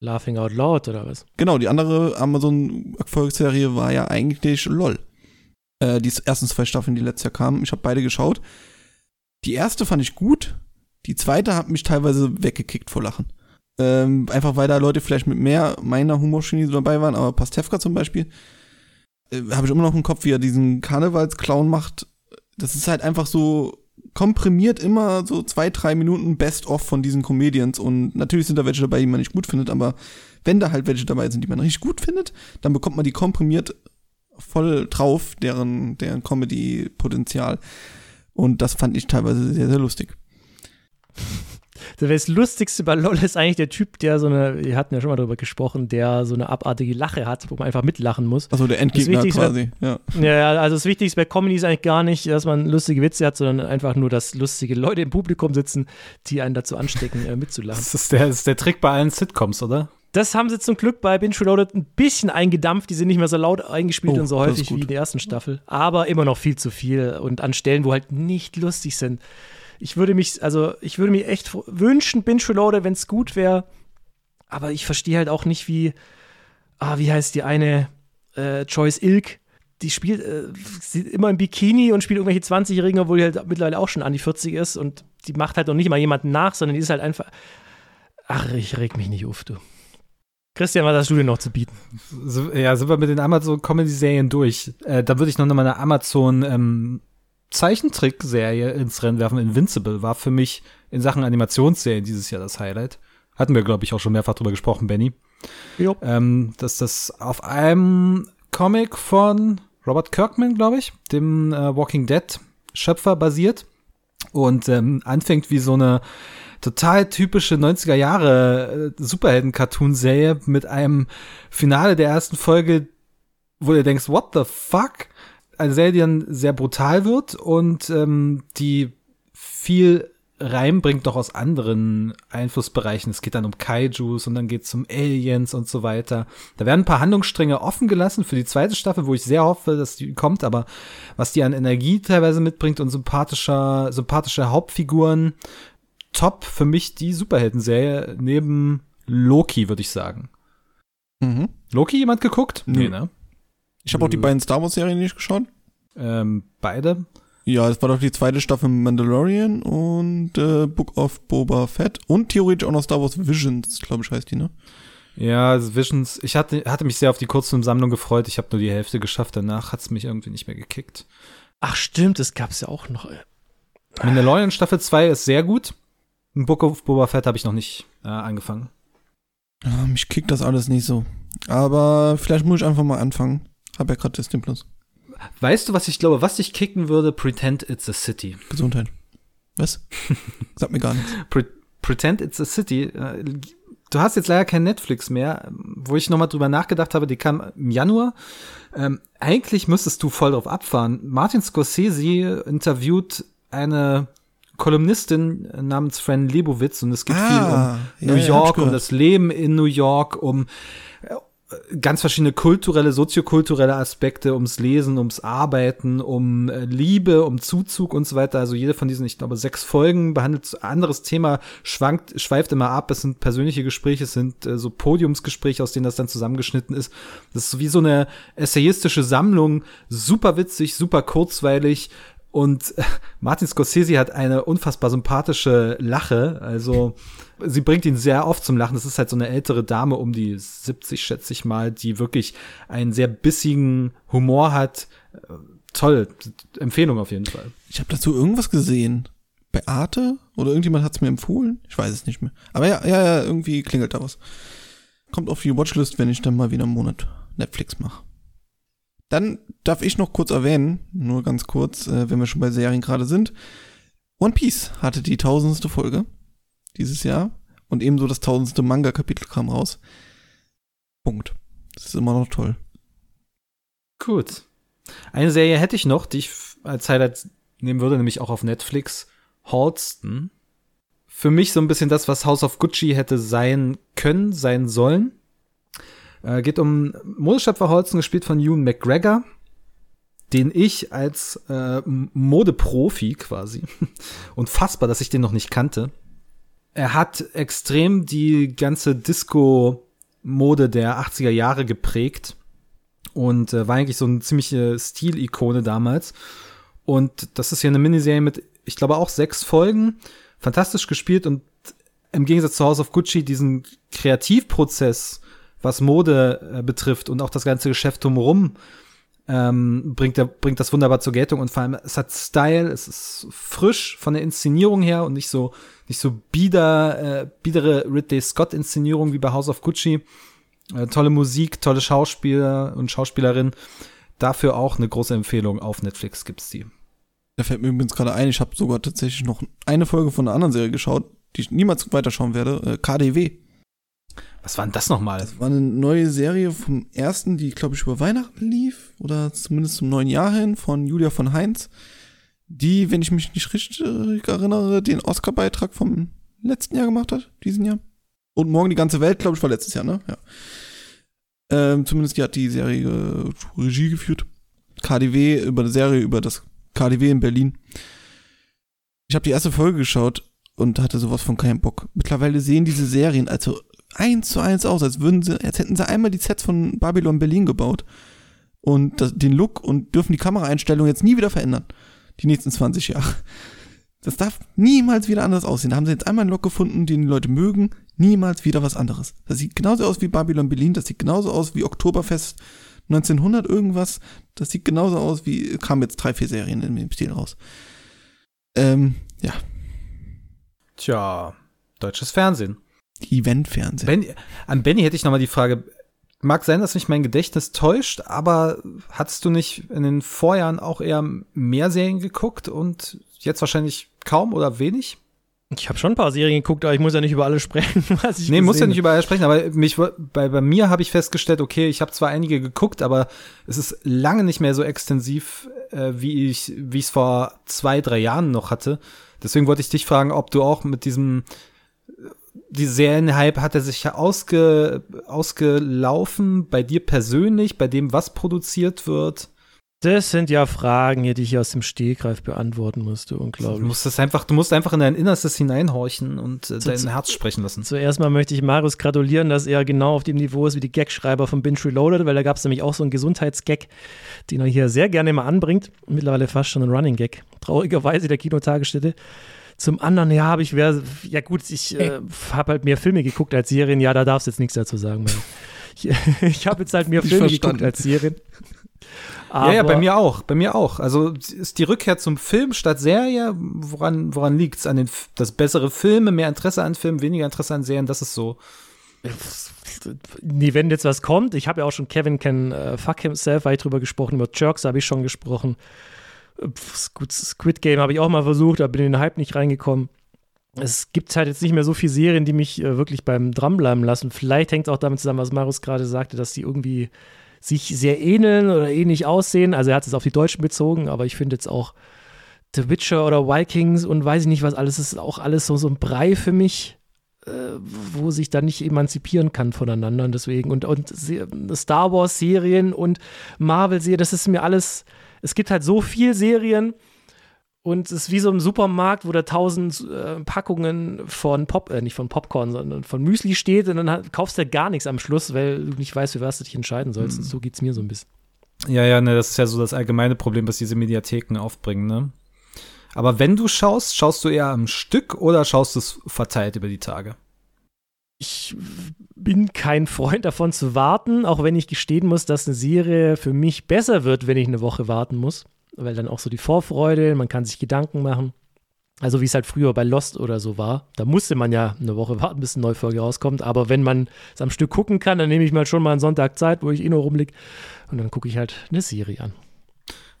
Laughing Out Loud oder was? Genau, die andere Amazon-Erfolgsserie war ja eigentlich LOL. Äh, die ersten zwei Staffeln, die letztes Jahr kamen, ich habe beide geschaut. Die erste fand ich gut, Die zweite hat mich teilweise weggekickt vor Lachen. Ähm, einfach weil da Leute vielleicht mit mehr meiner Humorschiene dabei waren, aber Pastewka zum Beispiel, äh, habe ich immer noch im Kopf, wie er diesen Karnevalsclown macht. Das ist halt einfach so komprimiert immer so zwei, drei Minuten Best-of von diesen Comedians und natürlich sind da welche dabei, die man nicht gut findet, aber wenn da halt welche dabei sind, die man richtig gut findet, dann bekommt man die komprimiert voll drauf, deren, deren Comedy-Potenzial. Und das fand ich teilweise sehr, sehr lustig. Das Lustigste bei LOL ist eigentlich der Typ, der so eine, wir hatten ja schon mal darüber gesprochen, der so eine abartige Lache hat, wo man einfach mitlachen muss. Also der Endgegner quasi, ja. Ja, also das Wichtigste bei Comedy ist eigentlich gar nicht, dass man lustige Witze hat, sondern einfach nur, dass lustige Leute im Publikum sitzen, die einen dazu anstecken, äh, mitzulachen. Das ist, der, das ist der Trick bei allen Sitcoms, oder? Das haben sie zum Glück bei Binge Reloaded ein bisschen eingedampft. Die sind nicht mehr so laut eingespielt oh, und so häufig wie in der ersten Staffel. Aber immer noch viel zu viel und an Stellen, wo halt nicht lustig sind. Ich würde mich, also ich würde mir echt wünschen, Binge Reloaded, wenn es gut wäre. Aber ich verstehe halt auch nicht, wie, ah, wie heißt die eine, äh, Joyce Ilk, die spielt äh, immer im Bikini und spielt irgendwelche 20-Jährigen, obwohl die halt mittlerweile auch schon an die 40 ist und die macht halt noch nicht mal jemanden nach, sondern die ist halt einfach. Ach, ich reg mich nicht auf, du. Christian, was hast du denn noch zu bieten? Ja, sind wir mit den Amazon-Comedy-Serien durch. Äh, da würde ich noch mal eine Amazon ähm, Zeichentrickserie ins Rennen werfen. Invincible war für mich in Sachen Animationsserien dieses Jahr das Highlight. Hatten wir, glaube ich, auch schon mehrfach drüber gesprochen, Benny. Jo. Ähm, dass das auf einem Comic von Robert Kirkman, glaube ich, dem äh, Walking Dead Schöpfer basiert und ähm, anfängt wie so eine total typische 90er Jahre äh, Superhelden-Cartoon-Serie mit einem Finale der ersten Folge, wo du denkst, what the fuck? Eine Serie, die dann sehr brutal wird und ähm, die viel reinbringt doch aus anderen Einflussbereichen. Es geht dann um Kaijus und dann geht es um Aliens und so weiter. Da werden ein paar Handlungsstränge offen gelassen für die zweite Staffel, wo ich sehr hoffe, dass die kommt, aber was die an Energie teilweise mitbringt und sympathischer, sympathische Hauptfiguren, top für mich die Superhelden-Serie neben Loki, würde ich sagen. Mhm. Loki jemand geguckt? Nee, ne? Ich habe auch die beiden Star Wars-Serien nicht geschaut. Ähm, beide? Ja, das war doch die zweite Staffel Mandalorian und äh, Book of Boba Fett und theoretisch auch noch Star Wars Visions, glaube ich, heißt die, ne? Ja, Visions. Ich hatte, hatte mich sehr auf die Kurzfilmsammlung gefreut. Ich habe nur die Hälfte geschafft. Danach hat es mich irgendwie nicht mehr gekickt. Ach, stimmt, das gab's ja auch noch. Mandalorian Staffel 2 ist sehr gut. Book of Boba Fett habe ich noch nicht äh, angefangen. Ja, mich kickt das alles nicht so. Aber vielleicht muss ich einfach mal anfangen. Hab ja gerade Disney Plus. Weißt du, was ich glaube, was dich kicken würde? Pretend It's a City. Gesundheit. Was? Sag mir gar nichts. Pre Pretend It's a City. Äh, du hast jetzt leider kein Netflix mehr, wo ich nochmal drüber nachgedacht habe, die kam im Januar. Ähm, eigentlich müsstest du voll drauf abfahren. Martin Scorsese interviewt eine Kolumnistin namens Fran Lebowitz und es geht ah, viel um ja, New York, um das Leben in New York, um äh, ganz verschiedene kulturelle, soziokulturelle Aspekte, ums Lesen, ums Arbeiten, um äh, Liebe, um Zuzug und so weiter. Also jede von diesen, ich glaube, sechs Folgen behandelt ein anderes Thema, schwankt, schweift immer ab. Es sind persönliche Gespräche, es sind äh, so Podiumsgespräche, aus denen das dann zusammengeschnitten ist. Das ist wie so eine essayistische Sammlung, super witzig, super kurzweilig, und Martin Scorsese hat eine unfassbar sympathische Lache. Also sie bringt ihn sehr oft zum Lachen. Das ist halt so eine ältere Dame um die 70, schätze ich mal, die wirklich einen sehr bissigen Humor hat. Toll. Empfehlung auf jeden Fall. Ich habe dazu irgendwas gesehen. Bei Arte? Oder irgendjemand hat es mir empfohlen? Ich weiß es nicht mehr. Aber ja, ja, ja, irgendwie klingelt da was. Kommt auf die Watchlist, wenn ich dann mal wieder einen Monat Netflix mache. Dann darf ich noch kurz erwähnen, nur ganz kurz, äh, wenn wir schon bei Serien gerade sind. One Piece hatte die tausendste Folge dieses Jahr und ebenso das tausendste Manga-Kapitel kam raus. Punkt. Das ist immer noch toll. Gut. Eine Serie hätte ich noch, die ich als Highlight nehmen würde, nämlich auch auf Netflix. Halston. Für mich so ein bisschen das, was House of Gucci hätte sein können, sein sollen. Äh, geht um Holzen, gespielt von Ewan McGregor, den ich als äh, Modeprofi quasi, unfassbar, dass ich den noch nicht kannte. Er hat extrem die ganze Disco-Mode der 80er Jahre geprägt und äh, war eigentlich so eine ziemliche Stilikone damals. Und das ist hier eine Miniserie mit, ich glaube, auch sechs Folgen fantastisch gespielt und im Gegensatz zu House of Gucci diesen Kreativprozess, was Mode äh, betrifft und auch das ganze Geschäft drumherum, ähm, bringt, er, bringt das wunderbar zur Geltung und vor allem, es hat Style, es ist frisch von der Inszenierung her und nicht so, nicht so bieder, äh, biedere Ridley Scott-Inszenierung wie bei House of Gucci. Äh, tolle Musik, tolle Schauspieler und Schauspielerin. Dafür auch eine große Empfehlung. Auf Netflix gibt's die. Da fällt mir übrigens gerade ein, ich habe sogar tatsächlich noch eine Folge von einer anderen Serie geschaut, die ich niemals weiterschauen werde. Äh, KDW. Was war denn das nochmal? Das war eine neue Serie vom ersten, die, glaube ich, über Weihnachten lief. Oder zumindest zum neuen Jahr hin von Julia von Heinz. Die, wenn ich mich nicht richtig erinnere, den Oscar-Beitrag vom letzten Jahr gemacht hat, diesen Jahr. Und morgen die ganze Welt, glaube ich, war letztes Jahr, ne? Ja. Ähm, zumindest die hat die Serie äh, Regie geführt. KDW, über eine Serie über das KDW in Berlin. Ich habe die erste Folge geschaut und hatte sowas von keinem Bock. Mittlerweile sehen diese Serien also eins zu eins aus, als würden sie, als hätten sie einmal die Sets von Babylon Berlin gebaut und das, den Look und dürfen die Kameraeinstellung jetzt nie wieder verändern. Die nächsten 20 Jahre. Das darf niemals wieder anders aussehen. Da haben sie jetzt einmal einen Look gefunden, den die Leute mögen. Niemals wieder was anderes. Das sieht genauso aus wie Babylon Berlin. Das sieht genauso aus wie Oktoberfest 1900 irgendwas. Das sieht genauso aus wie, kamen jetzt drei, vier Serien in dem Stil raus. Ähm, ja. Tja, deutsches Fernsehen. Eventfernsehen. Ben, an Benny hätte ich nochmal die Frage, mag sein, dass mich mein Gedächtnis täuscht, aber hattest du nicht in den Vorjahren auch eher mehr Serien geguckt und jetzt wahrscheinlich kaum oder wenig? Ich habe schon ein paar Serien geguckt, aber ich muss ja nicht über alle sprechen, was ich Nee, muss ja nicht über alle sprechen, aber mich, bei, bei mir habe ich festgestellt, okay, ich habe zwar einige geguckt, aber es ist lange nicht mehr so extensiv, äh, wie ich wie ich es vor zwei, drei Jahren noch hatte. Deswegen wollte ich dich fragen, ob du auch mit diesem die Serienhype hat er sich ja ausge, ausgelaufen bei dir persönlich, bei dem, was produziert wird. Das sind ja Fragen, die ich aus dem Stegreif beantworten musste, Du unglaublich. musst das einfach, du musst einfach in dein Innerstes hineinhorchen und äh, Zu- dein Herz sprechen lassen. Zuerst mal möchte ich Marius gratulieren, dass er genau auf dem Niveau ist wie die Gagschreiber von Binge Reloaded, weil da gab es nämlich auch so einen Gesundheitsgag, den er hier sehr gerne mal anbringt. Mittlerweile fast schon ein Running Gag. Traurigerweise der Kinotagesstätte. Zum anderen, ja, habe ich, wär, ja gut, ich äh, habe halt mehr Filme geguckt als Serien. Ja, da darfst du jetzt nichts dazu sagen. Weil ich ich habe jetzt halt mehr Filme geguckt als Serien. ja, ja, bei Aber- mir auch, bei mir auch. Also ist die Rückkehr zum Film statt Serie, woran, woran liegt's? An den, das bessere Filme, mehr Interesse an Filmen, weniger Interesse an Serien, das ist so. Nee, wenn jetzt was kommt, ich habe ja auch schon Kevin Can äh, Fuck Himself, habe ich drüber gesprochen, über Jerks habe ich schon gesprochen. Squid Game habe ich auch mal versucht, da bin in den Hype nicht reingekommen. Es gibt halt jetzt nicht mehr so viele Serien, die mich äh, wirklich beim dranbleiben lassen. Vielleicht hängt es auch damit zusammen, was Marius gerade sagte, dass die irgendwie sich sehr ähneln oder ähnlich aussehen. Also er hat es auf die Deutschen bezogen, aber ich finde jetzt auch The Witcher oder Vikings und weiß ich nicht was alles, ist auch alles so, so ein Brei für mich äh, wo sich dann nicht emanzipieren kann voneinander und deswegen und, und Star Wars Serien und Marvel Serien, das ist mir alles, es gibt halt so viel Serien und es ist wie so im Supermarkt, wo da tausend äh, Packungen von Pop, äh, nicht von Popcorn, sondern von Müsli steht und dann halt, kaufst du gar nichts am Schluss, weil du nicht weißt, für was du dich entscheiden sollst. Und so geht's mir so ein bisschen. Ja, ja, ne, das ist ja so das allgemeine Problem, was diese Mediatheken aufbringen, ne? Aber wenn du schaust, schaust du eher am Stück oder schaust du es verteilt über die Tage? Ich bin kein Freund davon zu warten, auch wenn ich gestehen muss, dass eine Serie für mich besser wird, wenn ich eine Woche warten muss, weil dann auch so die Vorfreude, man kann sich Gedanken machen. Also wie es halt früher bei Lost oder so war, da musste man ja eine Woche warten, bis eine neue Folge rauskommt. Aber wenn man es am Stück gucken kann, dann nehme ich mal schon mal einen Sonntag Zeit, wo ich eh nur rumlieg und dann gucke ich halt eine Serie an.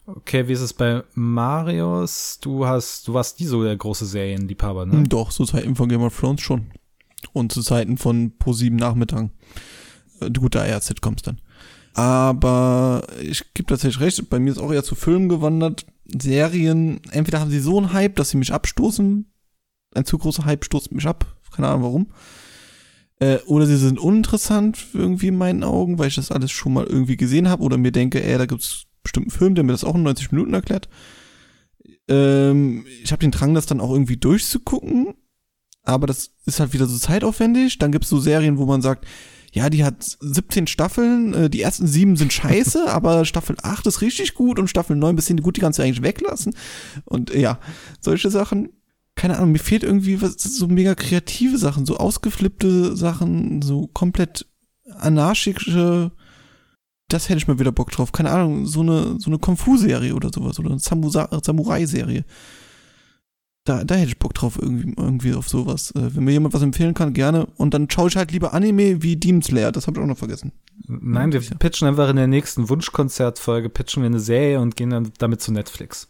Okay, wie ist es bei Marius? Du hast, du warst nie so der große Serienliebhaber, ne? Doch, zu Zeiten von Game of Thrones schon. Und zu Zeiten von Pro7 Nachmittagen. Äh, Gut, da eher Sitcoms dann. Aber ich gebe tatsächlich recht, bei mir ist auch eher zu Filmen gewandert. Serien, entweder haben sie so einen Hype, dass sie mich abstoßen. Ein zu großer Hype stoßt mich ab. Keine Ahnung warum. Äh, oder sie sind uninteressant irgendwie in meinen Augen, weil ich das alles schon mal irgendwie gesehen habe. Oder mir denke, ey, da gibt's bestimmt einen Film, der mir das auch in 90 Minuten erklärt. Ähm, ich habe den Drang, das dann auch irgendwie durchzugucken aber das ist halt wieder so zeitaufwendig. Dann gibt's so Serien, wo man sagt, ja, die hat 17 Staffeln, äh, die ersten sieben sind scheiße, aber Staffel 8 ist richtig gut und Staffel 9 bisschen gut, die kannst du eigentlich weglassen. Und ja, solche Sachen keine Ahnung, mir fehlt irgendwie was, so mega kreative Sachen, so ausgeflippte Sachen, so komplett anarchische, das hätte ich mal wieder Bock drauf. Keine Ahnung, so eine, so eine Kung-Fu-Serie oder sowas oder eine Samurai-Serie. Da, da hätte ich Bock drauf, irgendwie, irgendwie auf sowas. Äh, wenn mir jemand was empfehlen kann, gerne. Und dann schaue ich halt lieber Anime wie Demon Slayer. Das habe ich auch noch vergessen. Nein, wir pitchen einfach in der nächsten Wunschkonzertfolge, pitchen wir eine Serie und gehen dann damit zu Netflix.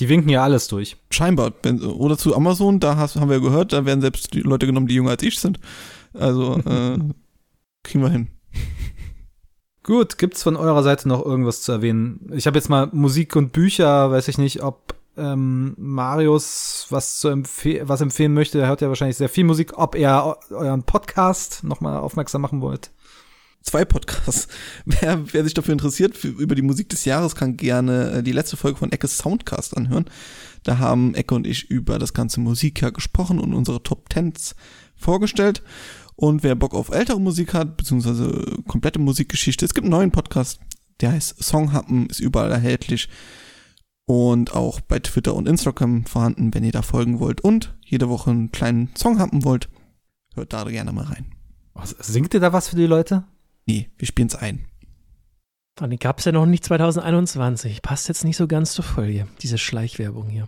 Die winken ja alles durch. Scheinbar. Wenn, oder zu Amazon, da hast, haben wir gehört, da werden selbst die Leute genommen, die jünger als ich sind. Also, äh, kriegen wir hin. Gut, gibt's von eurer Seite noch irgendwas zu erwähnen? Ich habe jetzt mal Musik und Bücher, weiß ich nicht, ob ähm, Marius was zu empfe was empfehlen möchte. Er hört ja wahrscheinlich sehr viel Musik, ob er euren Podcast nochmal aufmerksam machen wollt. Zwei Podcasts. Wer, wer sich dafür interessiert, für, über die Musik des Jahres, kann gerne äh, die letzte Folge von Eckes Soundcast anhören. Da haben Ecke und ich über das ganze Musikjahr gesprochen und unsere Top Tens vorgestellt. Und wer Bock auf ältere Musik hat, beziehungsweise komplette Musikgeschichte, es gibt einen neuen Podcast, der heißt Songhappen, ist überall erhältlich und auch bei Twitter und Instagram vorhanden, wenn ihr da folgen wollt und jede Woche einen kleinen Song haben wollt, hört da gerne mal rein. Singt ihr da was für die Leute? Nee, wir spielen es ein. Den gab es ja noch nicht 2021. Passt jetzt nicht so ganz zur Folge, diese Schleichwerbung hier.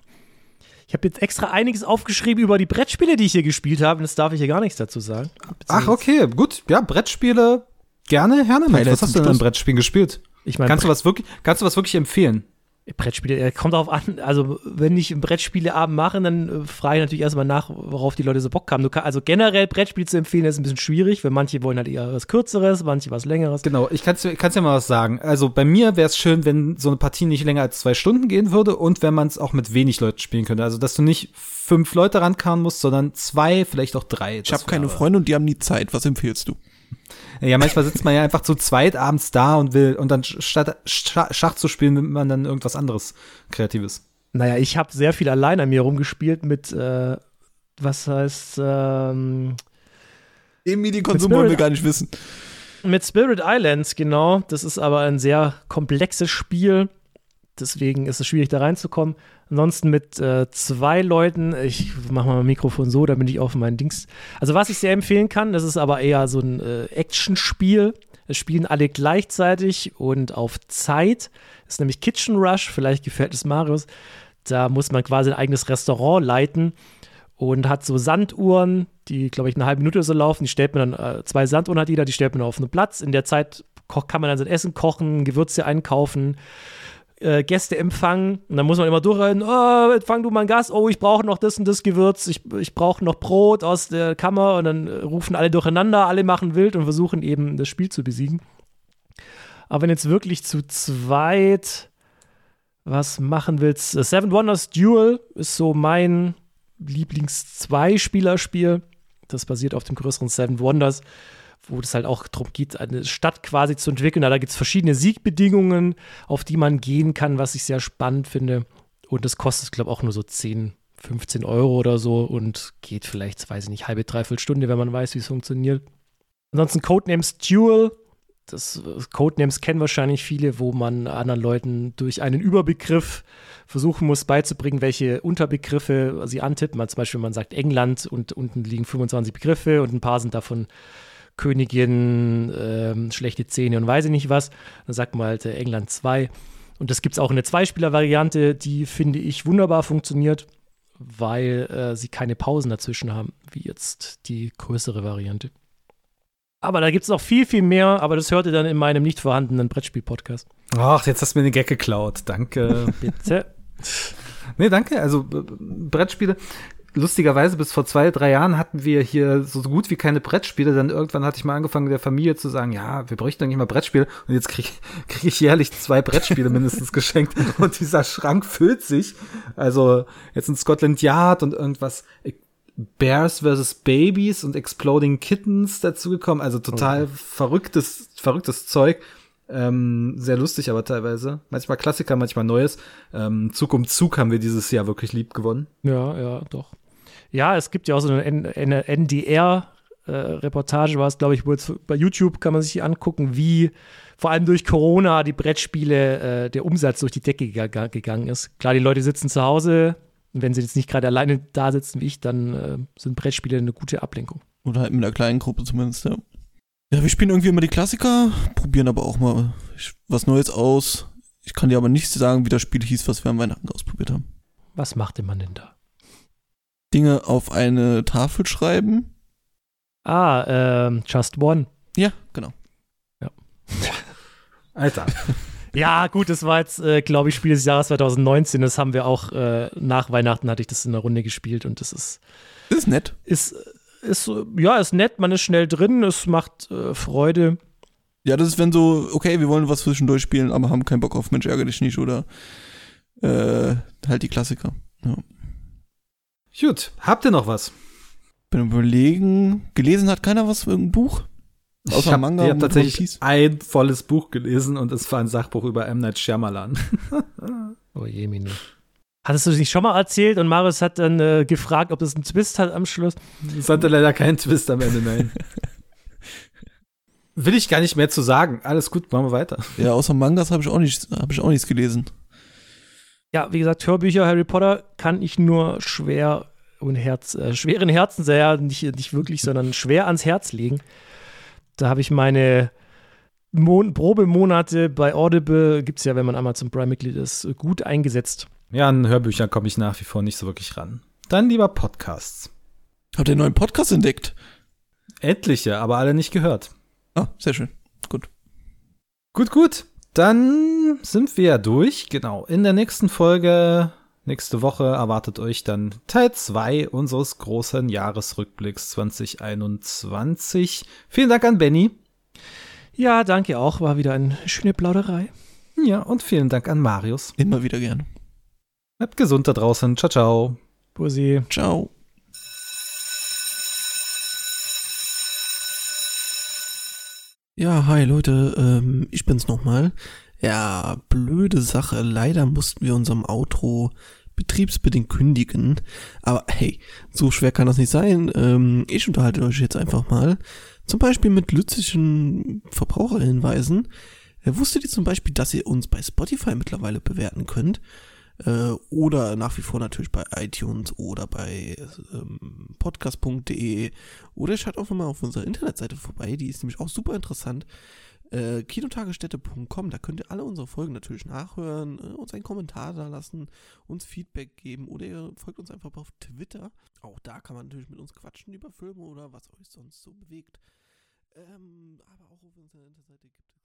Ich habe jetzt extra einiges aufgeschrieben über die Brettspiele, die ich hier gespielt habe. Und das darf ich hier gar nichts dazu sagen. Ach, okay, gut. Ja, Brettspiele gerne, Herne. Was hast du denn an Brettspielen gespielt? Ich mein, kannst, du was wirklich, kannst du was wirklich empfehlen? Brettspiele, kommt darauf an, also wenn ich einen Brettspieleabend mache, dann äh, frage ich natürlich erstmal nach, worauf die Leute so Bock haben. Kann, also generell Brettspiele zu empfehlen, ist ein bisschen schwierig, weil manche wollen halt eher was Kürzeres, manche was Längeres. Genau, ich kann es ja mal was sagen. Also bei mir wäre es schön, wenn so eine Partie nicht länger als zwei Stunden gehen würde und wenn man es auch mit wenig Leuten spielen könnte. Also dass du nicht fünf Leute rankauen musst, sondern zwei, vielleicht auch drei. Ich habe keine Freunde und die haben nie Zeit. Was empfiehlst du? Ja, manchmal sitzt man ja einfach zu zweit abends da und will, und dann statt Schach zu spielen, nimmt man dann irgendwas anderes Kreatives. Naja, ich habe sehr viel allein an mir rumgespielt mit, äh, was heißt, ähm, Dem Medienkonsum wollen wir gar nicht wissen. Mit Spirit Islands, genau. Das ist aber ein sehr komplexes Spiel. Deswegen ist es schwierig, da reinzukommen. Ansonsten mit äh, zwei Leuten, ich mache mal mein Mikrofon so, damit ich auf mein Dings. Also, was ich sehr empfehlen kann, das ist aber eher so ein äh, Action-Spiel. Es spielen alle gleichzeitig und auf Zeit. Das ist nämlich Kitchen Rush, vielleicht gefällt es Marius. Da muss man quasi ein eigenes Restaurant leiten und hat so Sanduhren, die, glaube ich, eine halbe Minute so laufen. Die stellt man dann, äh, zwei Sanduhren hat jeder, die stellt man auf einen Platz. In der Zeit kann man dann sein Essen kochen, Gewürze einkaufen äh, Gäste empfangen. Und dann muss man immer durchrennen, oh, empfang du mal einen Gast, oh, ich brauche noch das und das Gewürz, ich, ich brauche noch Brot aus der Kammer und dann rufen alle durcheinander, alle machen wild und versuchen eben das Spiel zu besiegen. Aber wenn jetzt wirklich zu zweit was machen willst, Seven Wonders Duel ist so mein Lieblings-Zwei-Spieler-Spiel. Das basiert auf dem größeren Seven Wonders wo es halt auch darum geht, eine Stadt quasi zu entwickeln. Da gibt es verschiedene Siegbedingungen, auf die man gehen kann, was ich sehr spannend finde. Und das kostet, glaube ich, auch nur so 10, 15 Euro oder so und geht vielleicht, weiß ich nicht, halbe, dreiviertel Stunde, wenn man weiß, wie es funktioniert. Ansonsten Codenames Duel. Das Codenames kennen wahrscheinlich viele, wo man anderen Leuten durch einen Überbegriff versuchen muss beizubringen, welche Unterbegriffe sie antippen. Man, zum Beispiel, man sagt England und unten liegen 25 Begriffe und ein paar sind davon Königin, ähm, schlechte Zähne und weiß ich nicht was. Dann sagt man halt äh, England 2. Und das gibt es auch in der Zweispieler-Variante, die finde ich wunderbar funktioniert, weil äh, sie keine Pausen dazwischen haben, wie jetzt die größere Variante. Aber da gibt es noch viel, viel mehr, aber das hört ihr dann in meinem nicht vorhandenen Brettspiel-Podcast. Ach, jetzt hast du mir den Gag geklaut. Danke. Bitte. nee, danke. Also Brettspiele lustigerweise bis vor zwei, drei Jahren hatten wir hier so gut wie keine Brettspiele. Dann irgendwann hatte ich mal angefangen, der Familie zu sagen, ja, wir bräuchten eigentlich mal Brettspiele. Und jetzt kriege krieg ich jährlich zwei Brettspiele mindestens geschenkt. Und dieser Schrank füllt sich. Also jetzt in Scotland Yard und irgendwas Bears vs. Babies und Exploding Kittens dazugekommen. Also total okay. verrücktes, verrücktes Zeug. Ähm, sehr lustig aber teilweise. Manchmal Klassiker, manchmal Neues. Ähm, Zug um Zug haben wir dieses Jahr wirklich lieb gewonnen. Ja, ja, doch. Ja, es gibt ja auch so eine, eine NDR-Reportage, äh, war es, glaube ich, bei YouTube kann man sich angucken, wie vor allem durch Corona die Brettspiele, äh, der Umsatz durch die Decke gegangen ist. Klar, die Leute sitzen zu Hause, Und wenn sie jetzt nicht gerade alleine da sitzen wie ich, dann äh, sind Brettspiele eine gute Ablenkung. Oder halt mit einer kleinen Gruppe zumindest, ja. Ja, wir spielen irgendwie immer die Klassiker, probieren aber auch mal was Neues aus. Ich kann dir aber nicht sagen, wie das Spiel hieß, was wir am Weihnachten ausprobiert haben. Was machte man denn da? Dinge auf eine Tafel schreiben. Ah, ähm, Just One. Ja, genau. Ja. Alter. Ja, gut, das war jetzt, äh, glaube ich, Spiel des Jahres 2019. Das haben wir auch äh, nach Weihnachten hatte ich das in der Runde gespielt und das ist. Ist nett. Ist, ist, ja, ist nett, man ist schnell drin, es macht äh, Freude. Ja, das ist, wenn so, okay, wir wollen was zwischendurch spielen, aber haben keinen Bock auf Mensch, ärgere dich nicht oder äh, halt die Klassiker. Ja. Gut, habt ihr noch was? Bin überlegen, gelesen hat keiner was für irgendein Buch? Außer ich habe hab tatsächlich ein volles Buch gelesen und es war ein Sachbuch über M. Night Shyamalan. oh je, Mino. Hattest du das nicht schon mal erzählt und Marius hat dann äh, gefragt, ob es einen Twist hat am Schluss? Es hatte leider keinen Twist am Ende, nein. Will ich gar nicht mehr zu sagen. Alles gut, machen wir weiter. Ja, außer Mangas habe ich, auch nicht, hab ich auch nichts gelesen. Ja, wie gesagt, Hörbücher Harry Potter kann ich nur schwer und Herz, äh, schweren Herzen sehr, nicht, nicht wirklich, sondern schwer ans Herz legen. Da habe ich meine Mon Probemonate bei Audible, gibt es ja, wenn man Amazon Prime-Mitglied ist, gut eingesetzt. Ja, an Hörbüchern komme ich nach wie vor nicht so wirklich ran. Dann lieber Podcasts. Habt ihr einen neuen Podcast entdeckt? Etliche, aber alle nicht gehört. Ah, sehr schön. Gut. Gut, gut. Dann sind wir ja durch. Genau. In der nächsten Folge, nächste Woche, erwartet euch dann Teil 2 unseres großen Jahresrückblicks 2021. Vielen Dank an Benny. Ja, danke auch. War wieder eine schöne Plauderei. Ja, und vielen Dank an Marius. Immer wieder gern. Bleibt gesund da draußen. Ciao, ciao. Bussi. Ciao. Ja, hi Leute, ähm, ich bin's nochmal. Ja, blöde Sache. Leider mussten wir unserem Outro betriebsbedingt kündigen. Aber hey, so schwer kann das nicht sein. Ähm, ich unterhalte euch jetzt einfach mal. Zum Beispiel mit lützischen Verbraucherhinweisen. Äh, wusstet ihr zum Beispiel, dass ihr uns bei Spotify mittlerweile bewerten könnt? Äh, oder nach wie vor natürlich bei iTunes oder bei ähm, podcast.de oder schaut auch mal auf unserer Internetseite vorbei, die ist nämlich auch super interessant. Äh, Kinotagesstätte.com, da könnt ihr alle unsere Folgen natürlich nachhören, äh, uns einen Kommentar da lassen, uns Feedback geben oder ihr folgt uns einfach auf Twitter. Auch da kann man natürlich mit uns quatschen über Filme oder was euch sonst so bewegt. Ähm, aber auch auf unserer Internetseite gibt es